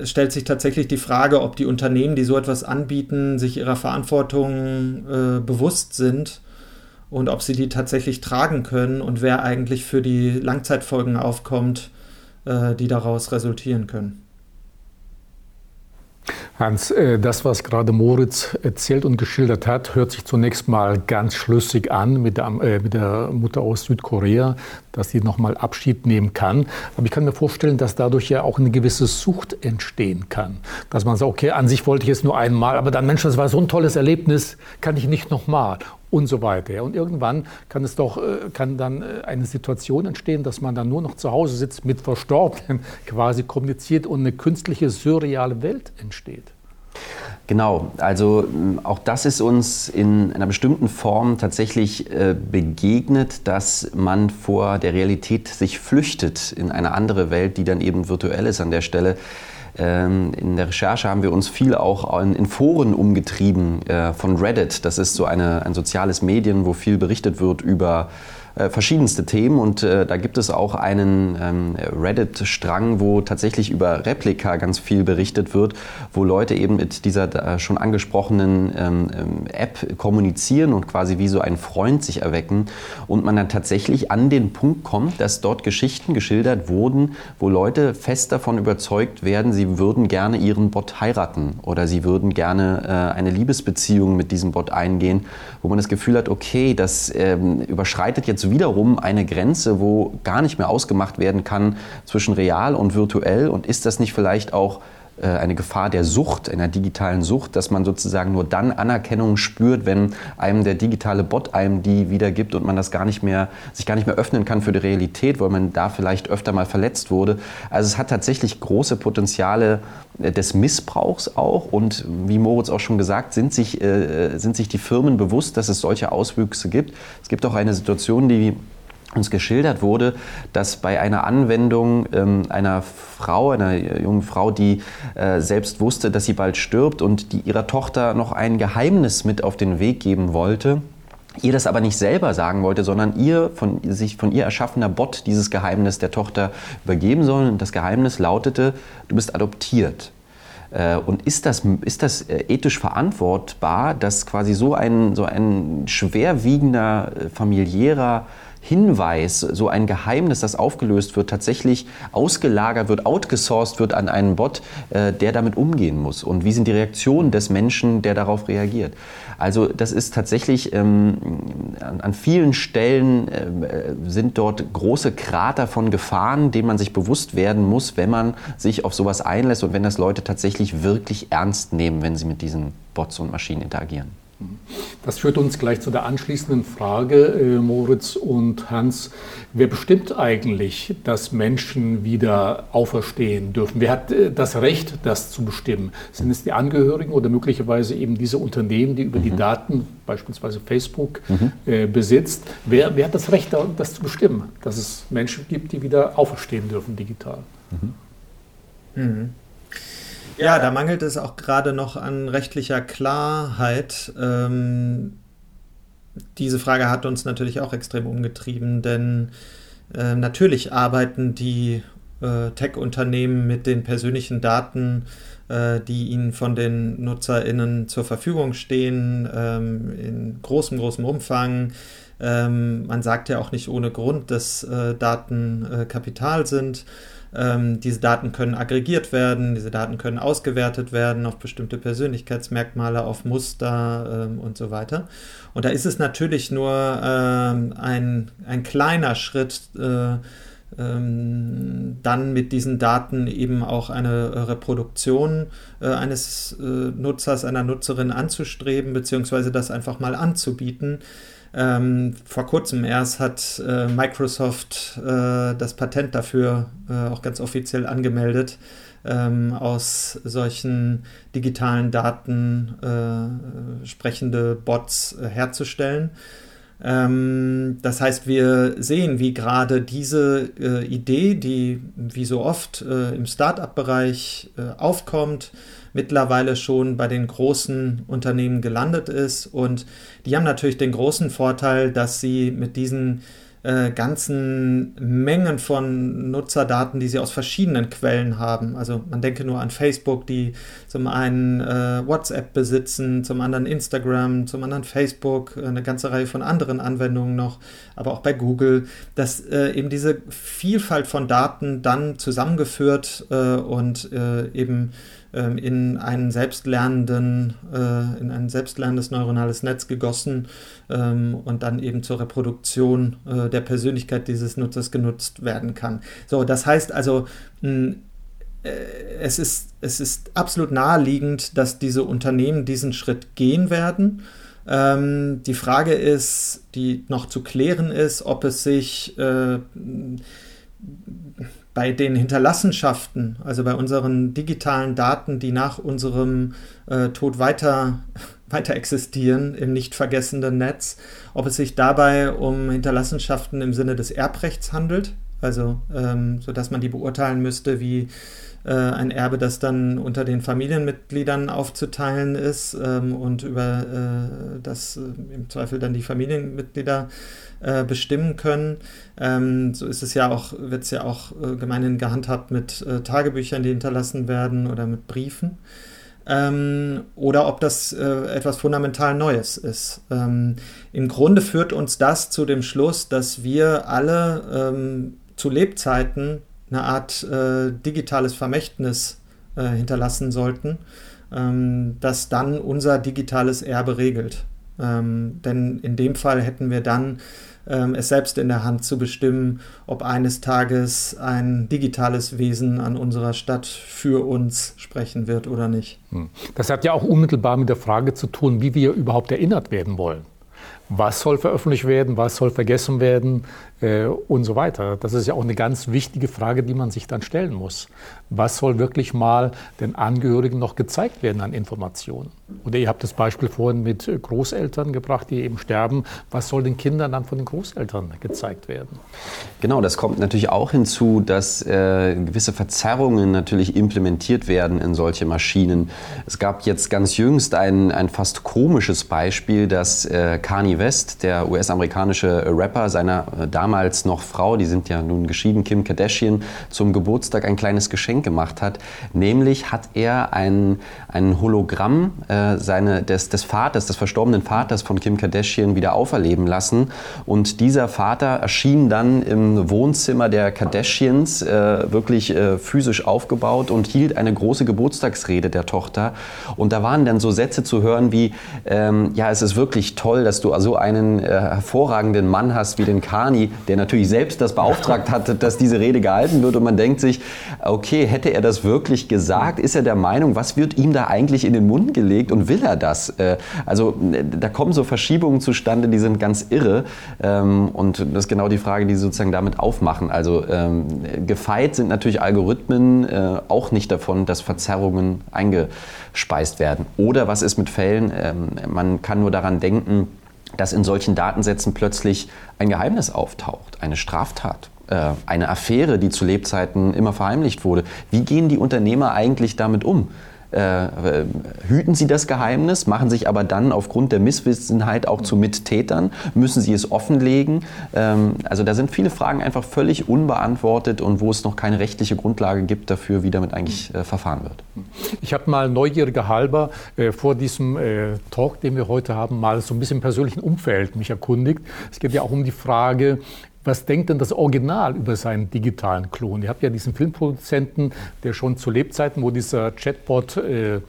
es stellt sich tatsächlich die Frage, ob die Unternehmen, die so etwas anbieten, sich ihrer Verantwortung äh, bewusst sind und ob sie die tatsächlich tragen können und wer eigentlich für die Langzeitfolgen aufkommt, äh, die daraus resultieren können. Hans, äh, das, was gerade Moritz erzählt und geschildert hat, hört sich zunächst mal ganz schlüssig an mit der, äh, mit der Mutter aus Südkorea, dass sie nochmal Abschied nehmen kann. Aber ich kann mir vorstellen, dass dadurch ja auch eine gewisse Sucht entstehen kann. Dass man sagt, okay, an sich wollte ich es nur einmal, aber dann, Mensch, das war so ein tolles Erlebnis, kann ich nicht nochmal und so weiter. Und irgendwann kann es doch, äh, kann dann äh, eine Situation entstehen, dass man dann nur noch zu Hause sitzt, mit Verstorbenen quasi kommuniziert und eine künstliche, surreale Welt entsteht. Genau, also auch das ist uns in einer bestimmten Form tatsächlich äh, begegnet, dass man vor der Realität sich flüchtet in eine andere Welt, die dann eben virtuell ist an der Stelle. Ähm, in der Recherche haben wir uns viel auch in, in Foren umgetrieben äh, von Reddit. Das ist so eine, ein soziales Medien, wo viel berichtet wird über äh, verschiedenste Themen. Und äh, da gibt es auch einen ähm, Reddit-Strang, wo tatsächlich über Replika ganz viel berichtet wird, wo Leute eben mit dieser äh, schon angesprochenen ähm, ähm, App kommunizieren und quasi wie so ein Freund sich erwecken. Und man dann tatsächlich an den Punkt kommt, dass dort Geschichten geschildert wurden, wo Leute fest davon überzeugt werden, sie würden gerne ihren Bot heiraten oder sie würden gerne äh, eine Liebesbeziehung mit diesem Bot eingehen, wo man das Gefühl hat, okay, das ähm, überschreitet jetzt jetzt wiederum eine Grenze, wo gar nicht mehr ausgemacht werden kann zwischen real und virtuell? Und ist das nicht vielleicht auch eine Gefahr der Sucht, einer digitalen Sucht, dass man sozusagen nur dann Anerkennung spürt, wenn einem der digitale Bot einem die wiedergibt und man das gar nicht mehr, sich gar nicht mehr öffnen kann für die Realität, weil man da vielleicht öfter mal verletzt wurde. Also es hat tatsächlich große Potenziale äh, des Missbrauchs auch und wie Moritz auch schon gesagt, sind sich, äh, sind sich die Firmen bewusst, dass es solche Auswüchse gibt. Es gibt auch eine Situation, die uns geschildert wurde, dass bei einer Anwendung ähm, einer Frau, einer jungen Frau, die äh, selbst wusste, dass sie bald stirbt und die ihrer Tochter noch ein Geheimnis mit auf den Weg geben wollte, ihr das aber nicht selber sagen wollte, sondern ihr von sich von ihr erschaffener Bot dieses Geheimnis der Tochter übergeben soll. Und das Geheimnis lautete: Du bist adoptiert. Äh, und ist das, ist das äh, ethisch verantwortbar, dass quasi so ein, so ein schwerwiegender äh, familiärer Hinweis, so ein Geheimnis, das aufgelöst wird, tatsächlich ausgelagert wird, outgesourced wird an einen Bot, äh, der damit umgehen muss? Und wie sind die Reaktionen des Menschen, der darauf reagiert? Also das ist tatsächlich ähm, an, an, vielen Stellen äh, sind dort große Krater von Gefahren, denen man sich bewusst werden muss, wenn man sich auf sowas einlässt und wenn das Leute tatsächlich wirklich ernst nehmen, wenn sie mit diesen Bots und Maschinen interagieren. Das führt uns gleich zu der anschließenden Frage, äh, Moritz und Hans. Wer bestimmt eigentlich, dass Menschen wieder auferstehen dürfen? Wer hat äh, das Recht, das zu bestimmen? Sind es die Angehörigen oder möglicherweise eben diese Unternehmen, die über mhm. die Daten, beispielsweise Facebook, mhm. äh, besitzt? Wer, wer, hat das Recht, das zu bestimmen, dass es Menschen gibt, die wieder auferstehen dürfen digital? Mhm. Ja, da mangelt es auch gerade noch an rechtlicher Klarheit. Ähm, diese Frage hat uns natürlich auch extrem umgetrieben, denn äh, natürlich arbeiten die äh, Tech-Unternehmen mit den persönlichen Daten, äh, die ihnen von den NutzerInnen zur Verfügung stehen, ähm, in großem, großem Umfang. Ähm, man sagt ja auch nicht ohne Grund, dass äh, Daten äh, Kapital sind. Ähm, diese Daten können aggregiert werden, diese Daten können ausgewertet werden auf bestimmte Persönlichkeitsmerkmale, auf Muster ähm, und so weiter. Und da ist es natürlich nur ähm, ein, ein kleiner Schritt, äh, ähm, dann mit diesen Daten eben auch eine Reproduktion äh, eines äh, Nutzers, einer Nutzerin anzustreben, beziehungsweise das einfach mal anzubieten. Ähm, vor kurzem erst hat äh, Microsoft äh, das Patent dafür äh, auch ganz offiziell angemeldet, ähm, aus solchen digitalen Daten äh, sprechende Bots äh, herzustellen. Ähm, das heißt, wir sehen, wie gerade diese äh, Idee, die wie so oft im Start-up-Bereich aufkommt, mittlerweile schon bei den großen Unternehmen gelandet ist. Und die haben natürlich den großen Vorteil, dass sie mit diesen äh, ganzen Mengen von Nutzerdaten, die sie aus verschiedenen Quellen haben. Also man denke nur an Facebook, die zum einen äh, WhatsApp besitzen, zum anderen Instagram, zum anderen Facebook, eine ganze Reihe von anderen Anwendungen noch, aber auch bei Google, dass äh, eben diese Vielfalt von Daten dann zusammengeführt äh, und äh, eben in einen selbstlernenden, äh, in ein selbstlernendes neuronales Netz gegossen ähm, und dann eben zur Reproduktion äh, der Persönlichkeit dieses Nutzers genutzt werden kann. So, das heißt also, äh, es ist, es ist absolut naheliegend, dass diese Unternehmen diesen Schritt gehen werden. Ähm, die Frage ist, die noch zu klären ist, ob es sich bei den Hinterlassenschaften, also bei unseren digitalen Daten, die nach unserem äh, Tod weiter, weiter existieren im nicht vergessenen Netz, ob es sich dabei um Hinterlassenschaften im Sinne des Erbrechts handelt, also ähm, sodass man die beurteilen müsste, wie äh, ein Erbe, das dann unter den Familienmitgliedern aufzuteilen ist ähm, und über äh, das äh, im Zweifel dann die Familienmitglieder äh, bestimmen können. Ähm, so ist es ja auch, wird es ja auch äh, gemeinhin gehandhabt mit äh, Tagebüchern, die hinterlassen werden oder mit Briefen. Ähm, oder ob das äh, etwas fundamental Neues ist. Ähm, Im Grunde führt uns das zu dem Schluss, dass wir alle ähm, zu Lebzeiten eine Art äh, digitales Vermächtnis äh, hinterlassen sollten, ähm, das dann unser digitales Erbe regelt. Ähm, denn in dem Fall hätten wir dann ähm, es selbst in der Hand zu bestimmen, ob eines Tages ein digitales Wesen an unserer Stadt für uns sprechen wird oder nicht. Hm. Das hat ja auch unmittelbar mit der Frage zu tun, wie wir überhaupt erinnert werden wollen. was soll veröffentlicht werden, was soll vergessen werden äh, und so weiter. Das ist ja auch eine ganz wichtige Frage, die man sich dann stellen muss. Was soll wirklich mal den Angehörigen noch gezeigt werden an Informationen? Oder ihr habt das Beispiel vorhin mit Großeltern gebracht, die eben sterben. Was soll den Kindern dann von den Großeltern gezeigt werden? Genau, das kommt natürlich auch hinzu, dass äh, gewisse Verzerrungen natürlich implementiert werden in solche Maschinen. Es gab jetzt ganz jüngst ein, ein fast komisches Beispiel, dass äh, Kanye West, der US-amerikanische Rapper, seiner äh, damals noch Frau, die sind ja nun geschieden, Kim Kardashian, zum Geburtstag ein kleines Geschenk gemacht hat. Nämlich hat er ein, ein Hologramm äh, seine, des, des Vaters, des verstorbenen Vaters von Kim Kardashian wieder auferleben lassen. Und dieser Vater erschien dann im Wohnzimmer der Kardashians, äh, wirklich äh, physisch aufgebaut und hielt eine große Geburtstagsrede der Tochter. Und da waren dann so Sätze zu hören wie, ähm, ja, es ist wirklich toll, dass du so einen äh, hervorragenden Mann hast wie den Kani, der natürlich selbst das beauftragt hatte, dass diese Rede gehalten wird. Und man denkt sich, okay, hätte er das wirklich gesagt? Ist er der Meinung, was wird ihm da eigentlich in den Mund gelegt und will er das? Äh, also da kommen so Verschiebungen zustande, die sind ganz irre. Ähm, und das ist genau die Frage, die Sie sozusagen damit aufmachen. Also ähm, gefeit sind natürlich Algorithmen äh, auch nicht davon, dass Verzerrungen eingespeist werden. Oder was ist mit Fällen? Ähm, man kann nur daran denken, dass in solchen Datensätzen plötzlich ein Geheimnis auftaucht, eine Straftat, äh, eine Affäre, die zu Lebzeiten immer verheimlicht wurde. Wie gehen die Unternehmer eigentlich damit um? Äh, hüten sie das Geheimnis, machen sich aber dann aufgrund der Misswissenheit auch zu Mittätern, müssen sie es offenlegen. Ähm, also da sind viele Fragen einfach völlig unbeantwortet und wo es noch keine rechtliche Grundlage gibt dafür, wie damit eigentlich äh, verfahren wird. Ich habe mal neugieriger halber äh, vor diesem äh, Talk, den wir heute haben, mal so ein bisschen im persönlichen Umfeld mich erkundigt. Es geht ja auch um die Frage, was denkt denn das Original über seinen digitalen Klon? Ihr habt ja diesen Filmproduzenten, der schon zu Lebzeiten, wo dieser Chatbot äh,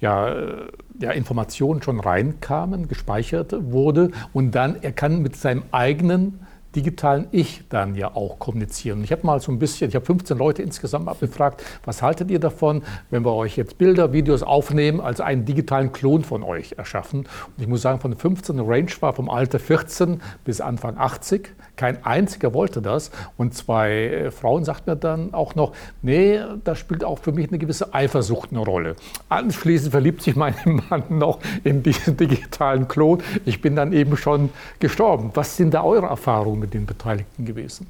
ja, äh, ja, Informationen schon reinkamen, gespeichert wurde und dann er kann mit seinem eigenen digitalen Ich dann ja auch kommunizieren. Ich habe mal so ein bisschen, ich habe 15 Leute insgesamt abgefragt, was haltet ihr davon, wenn wir euch jetzt Bilder, Videos aufnehmen, also einen digitalen Klon von euch erschaffen? Und ich muss sagen, von 15 Range war vom Alter 14 bis Anfang 80. Kein einziger wollte das. Und zwei äh, Frauen sagten mir dann auch noch, nee, da spielt auch für mich eine gewisse Eifersucht eine Rolle. Anschließend verliebt sich mein Mann noch in diesen digitalen Klon. Ich bin dann eben schon gestorben. Was sind da eure Erfahrungen mit den Beteiligten gewesen?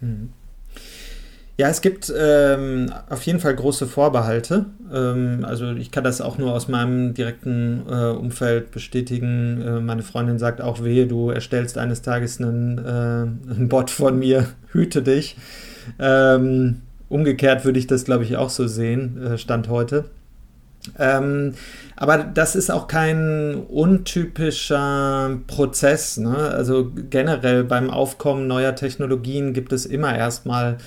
Mhm. Ja, es gibt ähm, auf jeden Fall große Vorbehalte. Ähm, also ich kann das auch nur aus meinem direkten äh, Umfeld bestätigen. Äh, meine Freundin sagt auch, wehe, du erstellst eines Tages einen, äh, einen Bot von mir, hüte dich. Ähm, umgekehrt würde ich das, glaube ich, auch so sehen, äh, Stand heute. Ähm, aber das ist auch kein untypischer Prozess. Ne? Also generell beim Aufkommen neuer Technologien gibt es immer erstmal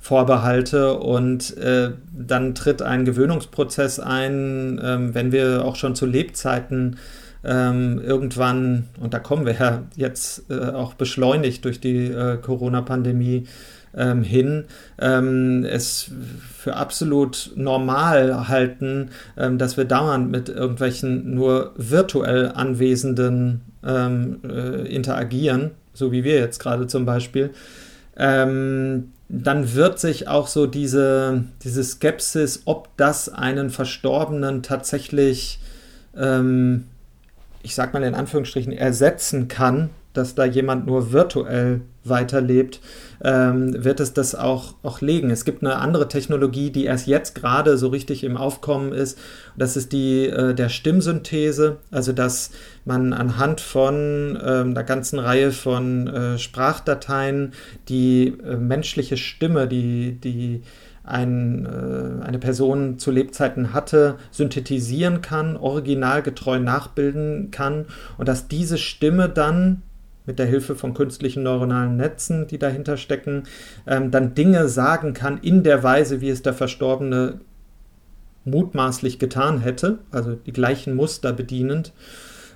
Vorbehalte und äh, dann tritt ein Gewöhnungsprozess ein, ähm, wenn wir auch schon zu Lebzeiten ähm, irgendwann, und da kommen wir ja jetzt äh, auch beschleunigt durch die äh, Corona-Pandemie ähm, hin, ähm, es für absolut normal halten, ähm, dass wir dauernd mit irgendwelchen nur virtuell Anwesenden ähm, äh, interagieren, so wie wir jetzt gerade zum Beispiel. Ähm, dann wird sich auch so diese, diese Skepsis, ob das einen Verstorbenen tatsächlich, ähm, ich sag mal in Anführungsstrichen, ersetzen kann, dass da jemand nur virtuell weiterlebt, ähm, wird es das auch, auch legen. Es gibt eine andere Technologie, die erst jetzt gerade so richtig im Aufkommen ist. Das ist die äh, der Stimmsynthese, also dass man anhand von äh, einer ganzen Reihe von äh, Sprachdateien die äh, menschliche Stimme, die, die ein, äh, eine Person zu Lebzeiten hatte, synthetisieren kann, originalgetreu nachbilden kann und dass diese Stimme dann mit der Hilfe von künstlichen neuronalen Netzen, die dahinter stecken, ähm, dann Dinge sagen kann in der Weise, wie es der Verstorbene mutmaßlich getan hätte, also die gleichen Muster bedienend.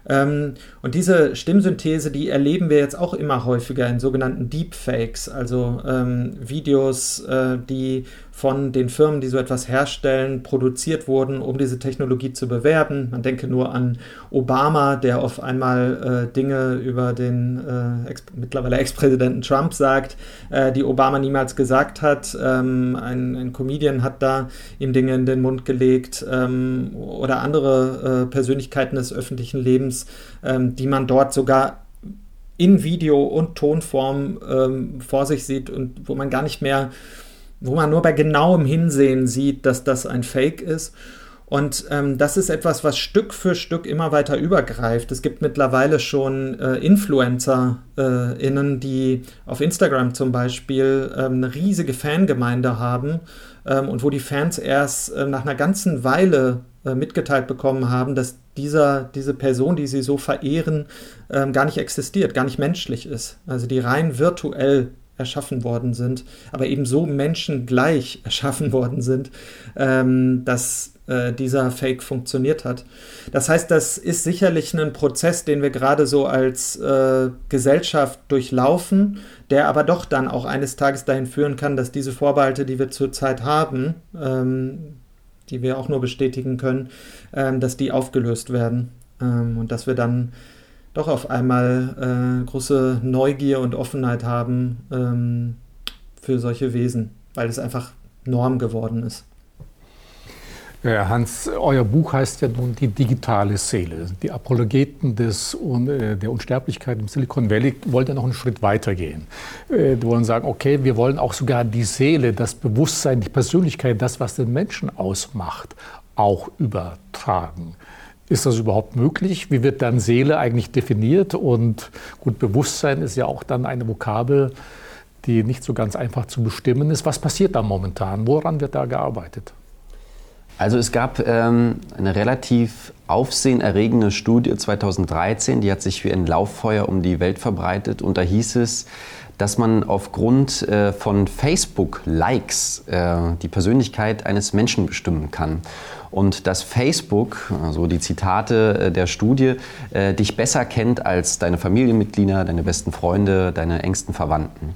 Ähm, und diese Stimmsynthese, die erleben wir jetzt auch immer häufiger in sogenannten Deepfakes, also ähm, Videos, äh, die von den Firmen, die so etwas herstellen, produziert wurden, um diese Technologie zu bewerben. Man denke nur an Obama, der auf einmal äh, Dinge über den äh, ex mittlerweile Ex-Präsidenten Trump sagt, äh, die Obama niemals gesagt hat. Ähm, ein, ein, Comedian hat da ihm Dinge in den Mund gelegt ähm, oder andere äh, Persönlichkeiten des öffentlichen Lebens, ähm, die man dort sogar in Video und Tonform ähm, vor sich sieht und wo man gar nicht mehr wo man nur bei genauem Hinsehen sieht, dass das ein Fake ist. Und ähm, das ist etwas, was Stück für Stück immer weiter übergreift. Es gibt mittlerweile schon äh, InfluencerInnen, äh, die auf Instagram zum Beispiel ähm, eine riesige Fangemeinde haben ähm, und wo die Fans erst äh, nach einer ganzen Weile äh, mitgeteilt bekommen haben, dass dieser, diese Person, die sie so verehren, ähm, gar nicht existiert, gar nicht menschlich ist. Also die rein virtuell erschaffen worden sind, aber eben so menschengleich erschaffen worden sind, ähm, dass äh, dieser Fake funktioniert hat. Das heißt, das ist sicherlich ein Prozess, den wir gerade so als äh, Gesellschaft durchlaufen, der aber doch dann auch eines Tages dahin führen kann, dass diese Vorbehalte, die wir zurzeit haben, ähm, die wir auch nur bestätigen können, ähm, dass die aufgelöst werden ähm, und dass wir dann doch auf einmal äh, große Neugier und Offenheit haben ähm, für solche Wesen, weil es einfach Norm geworden ist. Ja, Hans, euer Buch heißt ja nun die digitale Seele. Die Apologeten des, äh, der Unsterblichkeit im Silicon Valley wollen ja noch einen Schritt weiter gehen. Äh, die wollen sagen, okay, wir wollen auch sogar die Seele, das Bewusstsein, die Persönlichkeit, das, was den Menschen ausmacht, auch übertragen. Ist das überhaupt möglich? Wie wird dann Seele eigentlich definiert? Und gut, Bewusstsein ist ja auch dann eine Vokabel, die nicht so ganz einfach zu bestimmen ist. Was passiert da momentan? Woran wird da gearbeitet? Also es gab ähm, eine relativ aufsehenerregende Studie 2013, die hat sich wie ein Lauffeuer um die Welt verbreitet und da hieß es, dass man aufgrund äh, von Facebook-Likes äh, die Persönlichkeit eines Menschen bestimmen kann und dass Facebook, also die Zitate äh, der Studie, äh, dich besser kennt als deine Familienmitglieder, deine besten Freunde, deine engsten Verwandten.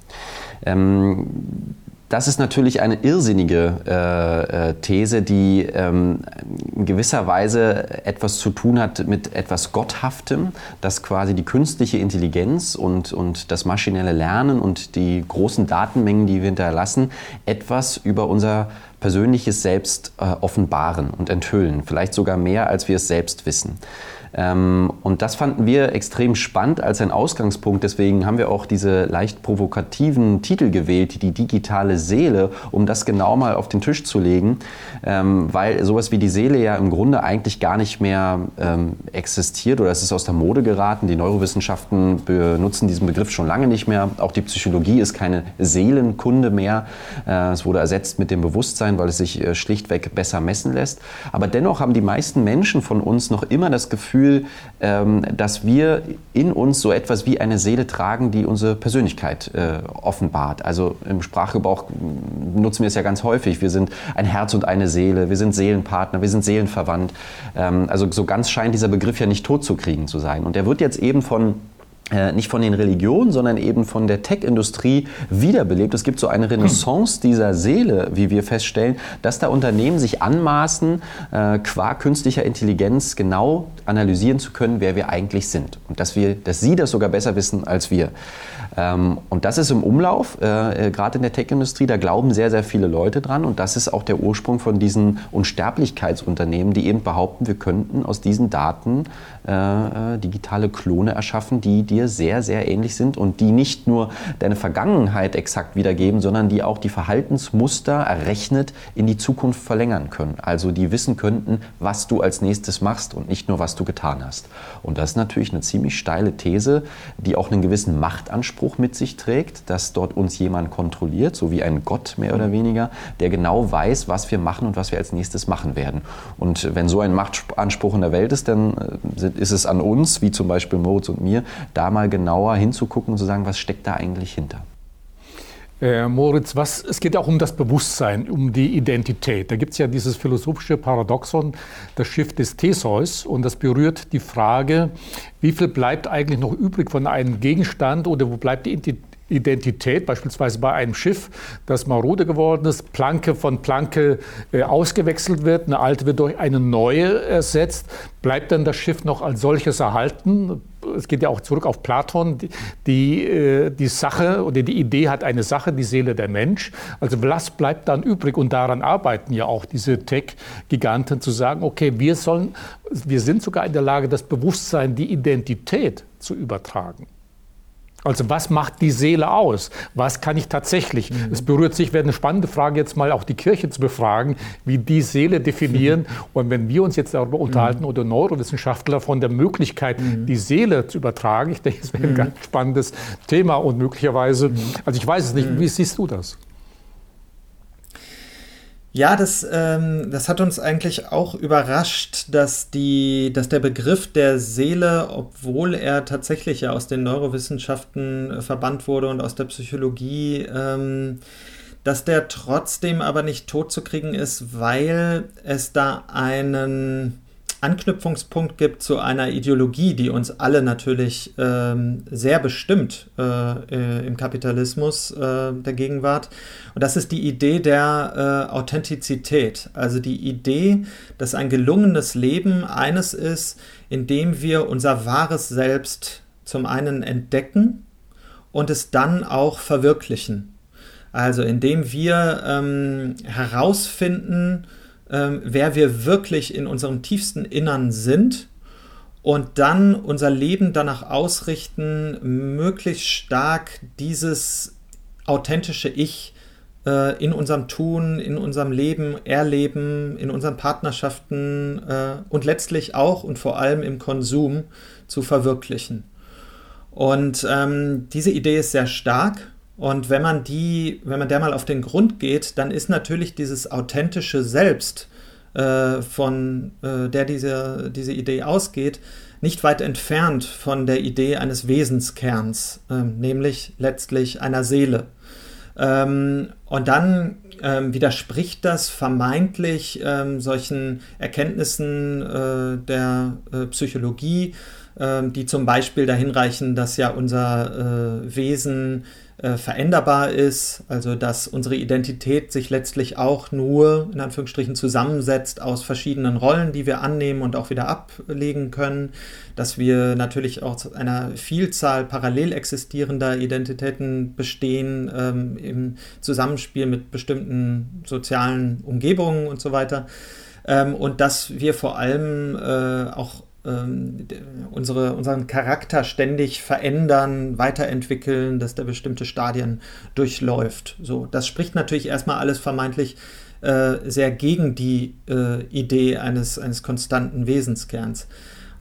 Ähm, das ist natürlich eine irrsinnige äh, äh, These, die ähm, in gewisser Weise etwas zu tun hat mit etwas Gotthaftem, dass quasi die künstliche Intelligenz und, und das maschinelle Lernen und die großen Datenmengen, die wir hinterlassen, etwas über unser persönliches Selbst äh, offenbaren und enthüllen, vielleicht sogar mehr, als wir es selbst wissen. Ähm, und das fanden wir extrem spannend als ein Ausgangspunkt. Deswegen haben wir auch diese leicht provokativen Titel gewählt, die digitale Seele, um das genau mal auf den Tisch zu legen, ähm, weil sowas wie die Seele ja im Grunde eigentlich gar nicht mehr ähm, existiert oder es ist aus der Mode geraten. Die Neurowissenschaften benutzen diesen Begriff schon lange nicht mehr. Auch die Psychologie ist keine Seelenkunde mehr. Äh, es wurde ersetzt mit dem Bewusstsein, weil es sich äh, schlichtweg besser messen lässt. Aber dennoch haben die meisten Menschen von uns noch immer das Gefühl, Gefühl, ähm, dass wir in uns so etwas wie eine Seele tragen, die unsere Persönlichkeit äh, offenbart. Also im Sprachgebrauch nutzen wir es ja ganz häufig. Wir sind ein Herz und eine Seele, wir sind Seelenpartner, wir sind seelenverwandt. Ähm, also so ganz scheint dieser Begriff ja nicht tot zu kriegen zu sein. Und der wird jetzt eben von nicht von den Religionen, sondern eben von der Tech-Industrie wiederbelebt. Es gibt so eine Renaissance dieser Seele, wie wir feststellen, dass da Unternehmen sich anmaßen, äh, qua künstlicher Intelligenz genau analysieren zu können, wer wir eigentlich sind. Und dass, wir, dass sie das sogar besser wissen als wir. Ähm, und das ist im Umlauf, äh, äh, gerade in der Tech-Industrie, da glauben sehr, sehr viele Leute dran. Und das ist auch der Ursprung von diesen Unsterblichkeitsunternehmen, die eben behaupten, wir könnten aus diesen Daten äh, äh, digitale Klone erschaffen, die dir sehr, sehr ähnlich sind und die nicht nur deine Vergangenheit exakt wiedergeben, sondern die auch die Verhaltensmuster errechnet in die Zukunft verlängern können. Also die wissen könnten, was du als nächstes machst und nicht nur, was du getan hast. Und das ist natürlich eine ziemlich steile These, die auch einen gewissen Machtanspruch mit sich trägt, dass dort uns jemand kontrolliert, so wie ein Gott mehr oder weniger, der genau weiß, was wir machen und was wir als nächstes machen werden. Und wenn so ein Machtanspruch in der Welt ist, dann äh, ist es an uns, wie zum Beispiel Moritz und mir, da mal genauer hinzugucken und zu sagen, was steckt da eigentlich hinter. Äh, Moritz, was, es geht auch um das Bewusstsein, um die Identität. Da gibt es ja dieses philosophische Paradoxon, das Schiff des Theseus, und das berührt die Frage, wie viel bleibt eigentlich noch übrig von einem Gegenstand oder wo bleibt die Identität, beispielsweise bei einem Schiff, das marode geworden ist, Planke von Planke äh, ausgewechselt wird, eine alte wird durch eine neue ersetzt, bleibt dann das Schiff noch als solches erhalten? es geht ja auch zurück auf Platon, die, die, äh, die, Sache oder die Idee hat eine Sache, die Seele der Mensch. Also was bleibt dann übrig? Und daran arbeiten ja auch diese Tech-Giganten zu sagen, okay, wir sollen, wir sind sogar in der Lage, das Bewusstsein, die Identität zu übertragen. Also was macht die Seele aus? Was kann ich tatsächlich? Mhm. Es berührt sich, wäre eine spannende Frage, jetzt mal auch die Kirche zu befragen, wie die Seele definieren. Mhm. Und wenn wir uns jetzt darüber mhm. unterhalten oder Neurowissenschaftler von der Möglichkeit, mhm. die Seele zu übertragen, ich denke, es wäre ein mhm. ganz spannendes Thema und möglicherweise, mhm. also ich weiß es nicht, wie siehst du das? Ja, das, ähm, das hat uns eigentlich auch überrascht, dass, die, dass der Begriff der Seele, obwohl er tatsächlich ja aus den Neurowissenschaften äh, verbannt wurde und aus der Psychologie, ähm, dass der trotzdem aber nicht tot zu kriegen ist, weil es da einen Anknüpfungspunkt gibt zu einer Ideologie, die uns alle natürlich ähm, sehr bestimmt äh, äh, im Kapitalismus äh, der Gegenwart. Und das ist die Idee der äh, Authentizität. Also die Idee, dass ein gelungenes Leben eines ist, in dem wir unser wahres Selbst zum einen entdecken und es dann auch verwirklichen. Also indem wir ähm, herausfinden, ähm, wer wir wirklich in unserem tiefsten Innern sind und dann unser Leben danach ausrichten, möglichst stark dieses authentische Ich äh, in unserem Tun, in unserem Leben erleben, in unseren Partnerschaften äh, und letztlich auch und vor allem im Konsum zu verwirklichen. Und ähm, diese Idee ist sehr stark und wenn man die, wenn man der mal auf den Grund geht, dann ist natürlich dieses authentische Selbst, äh, von äh, der diese, diese Idee ausgeht, nicht weit entfernt von der Idee eines Wesenskerns, äh, nämlich letztlich einer Seele. Ähm, und dann ähm, widerspricht das vermeintlich ähm, solchen Erkenntnissen äh, der äh, Psychologie, ähm, die zum Beispiel dahin reichen, dass ja unser äh, Wesen äh, veränderbar ist, also dass unsere Identität sich letztlich auch nur in Anführungsstrichen zusammensetzt aus verschiedenen Rollen, die wir annehmen und auch wieder ablegen können, dass wir natürlich auch aus einer Vielzahl parallel existierender Identitäten bestehen ähm, im Zusammenspiel mit bestimmten sozialen Umgebungen und so weiter. Ähm, und dass wir vor allem äh, auch ähm, unsere, unseren Charakter ständig verändern, weiterentwickeln, dass der bestimmte Stadien durchläuft. So, das spricht natürlich erstmal alles vermeintlich äh, sehr gegen die äh, Idee eines, eines konstanten Wesenskerns.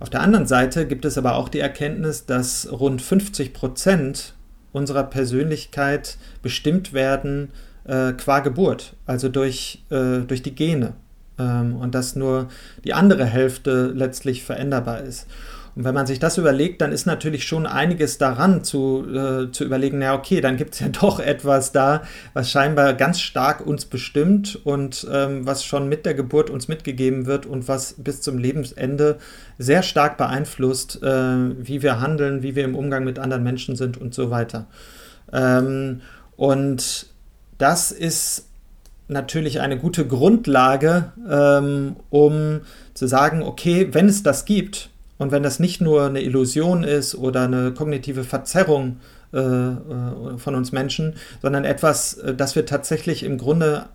Auf der anderen Seite gibt es aber auch die Erkenntnis, dass rund 50 Prozent unserer Persönlichkeit bestimmt werden äh, qua Geburt, also durch, äh, durch die Gene ähm, und dass nur die andere Hälfte letztlich veränderbar ist. Und wenn man sich das überlegt, dann ist natürlich schon einiges daran zu, äh, zu überlegen, na okay, dann gibt es ja doch etwas da, was scheinbar ganz stark uns bestimmt und ähm, was schon mit der Geburt uns mitgegeben wird und was bis zum Lebensende sehr stark beeinflusst, äh, wie wir handeln, wie wir im Umgang mit anderen Menschen sind und so weiter. Ähm, und das ist natürlich eine gute Grundlage, ähm, um zu sagen, okay, wenn es das gibt und wenn das nicht nur eine Illusion ist oder eine kognitive Verzerrung äh, äh von uns Menschen, sondern etwas, äh, das wir tatsächlich im Grunde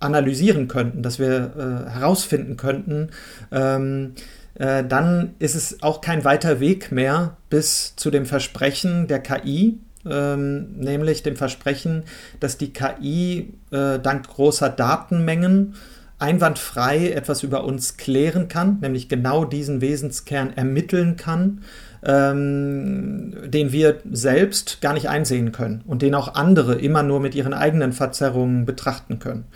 analysieren könnten, dass wir äh, herausfinden könnten, ähm, äh, dann ist es auch kein weiter Weg mehr bis zu dem Versprechen der KI, ähm, nämlich dem Versprechen, dass die KI äh, dank großer Datenmengen einwandfrei etwas über uns klären kann, nämlich genau diesen Wesenskern ermitteln kann, ähm, den wir selbst gar nicht einsehen können und den auch andere immer nur mit ihren eigenen Verzerrungen betrachten können.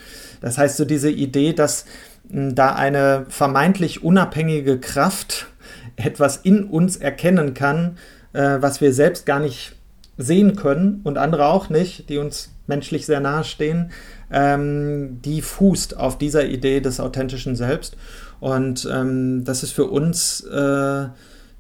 Das heißt, so diese Idee, dass mh, da eine vermeintlich unabhängige Kraft etwas in uns erkennen kann, äh, was wir selbst gar nicht sehen können und andere auch nicht, die uns menschlich sehr nahe stehen, ähm, die fußt auf dieser Idee des authentischen Selbst. Und ähm, das ist für uns äh,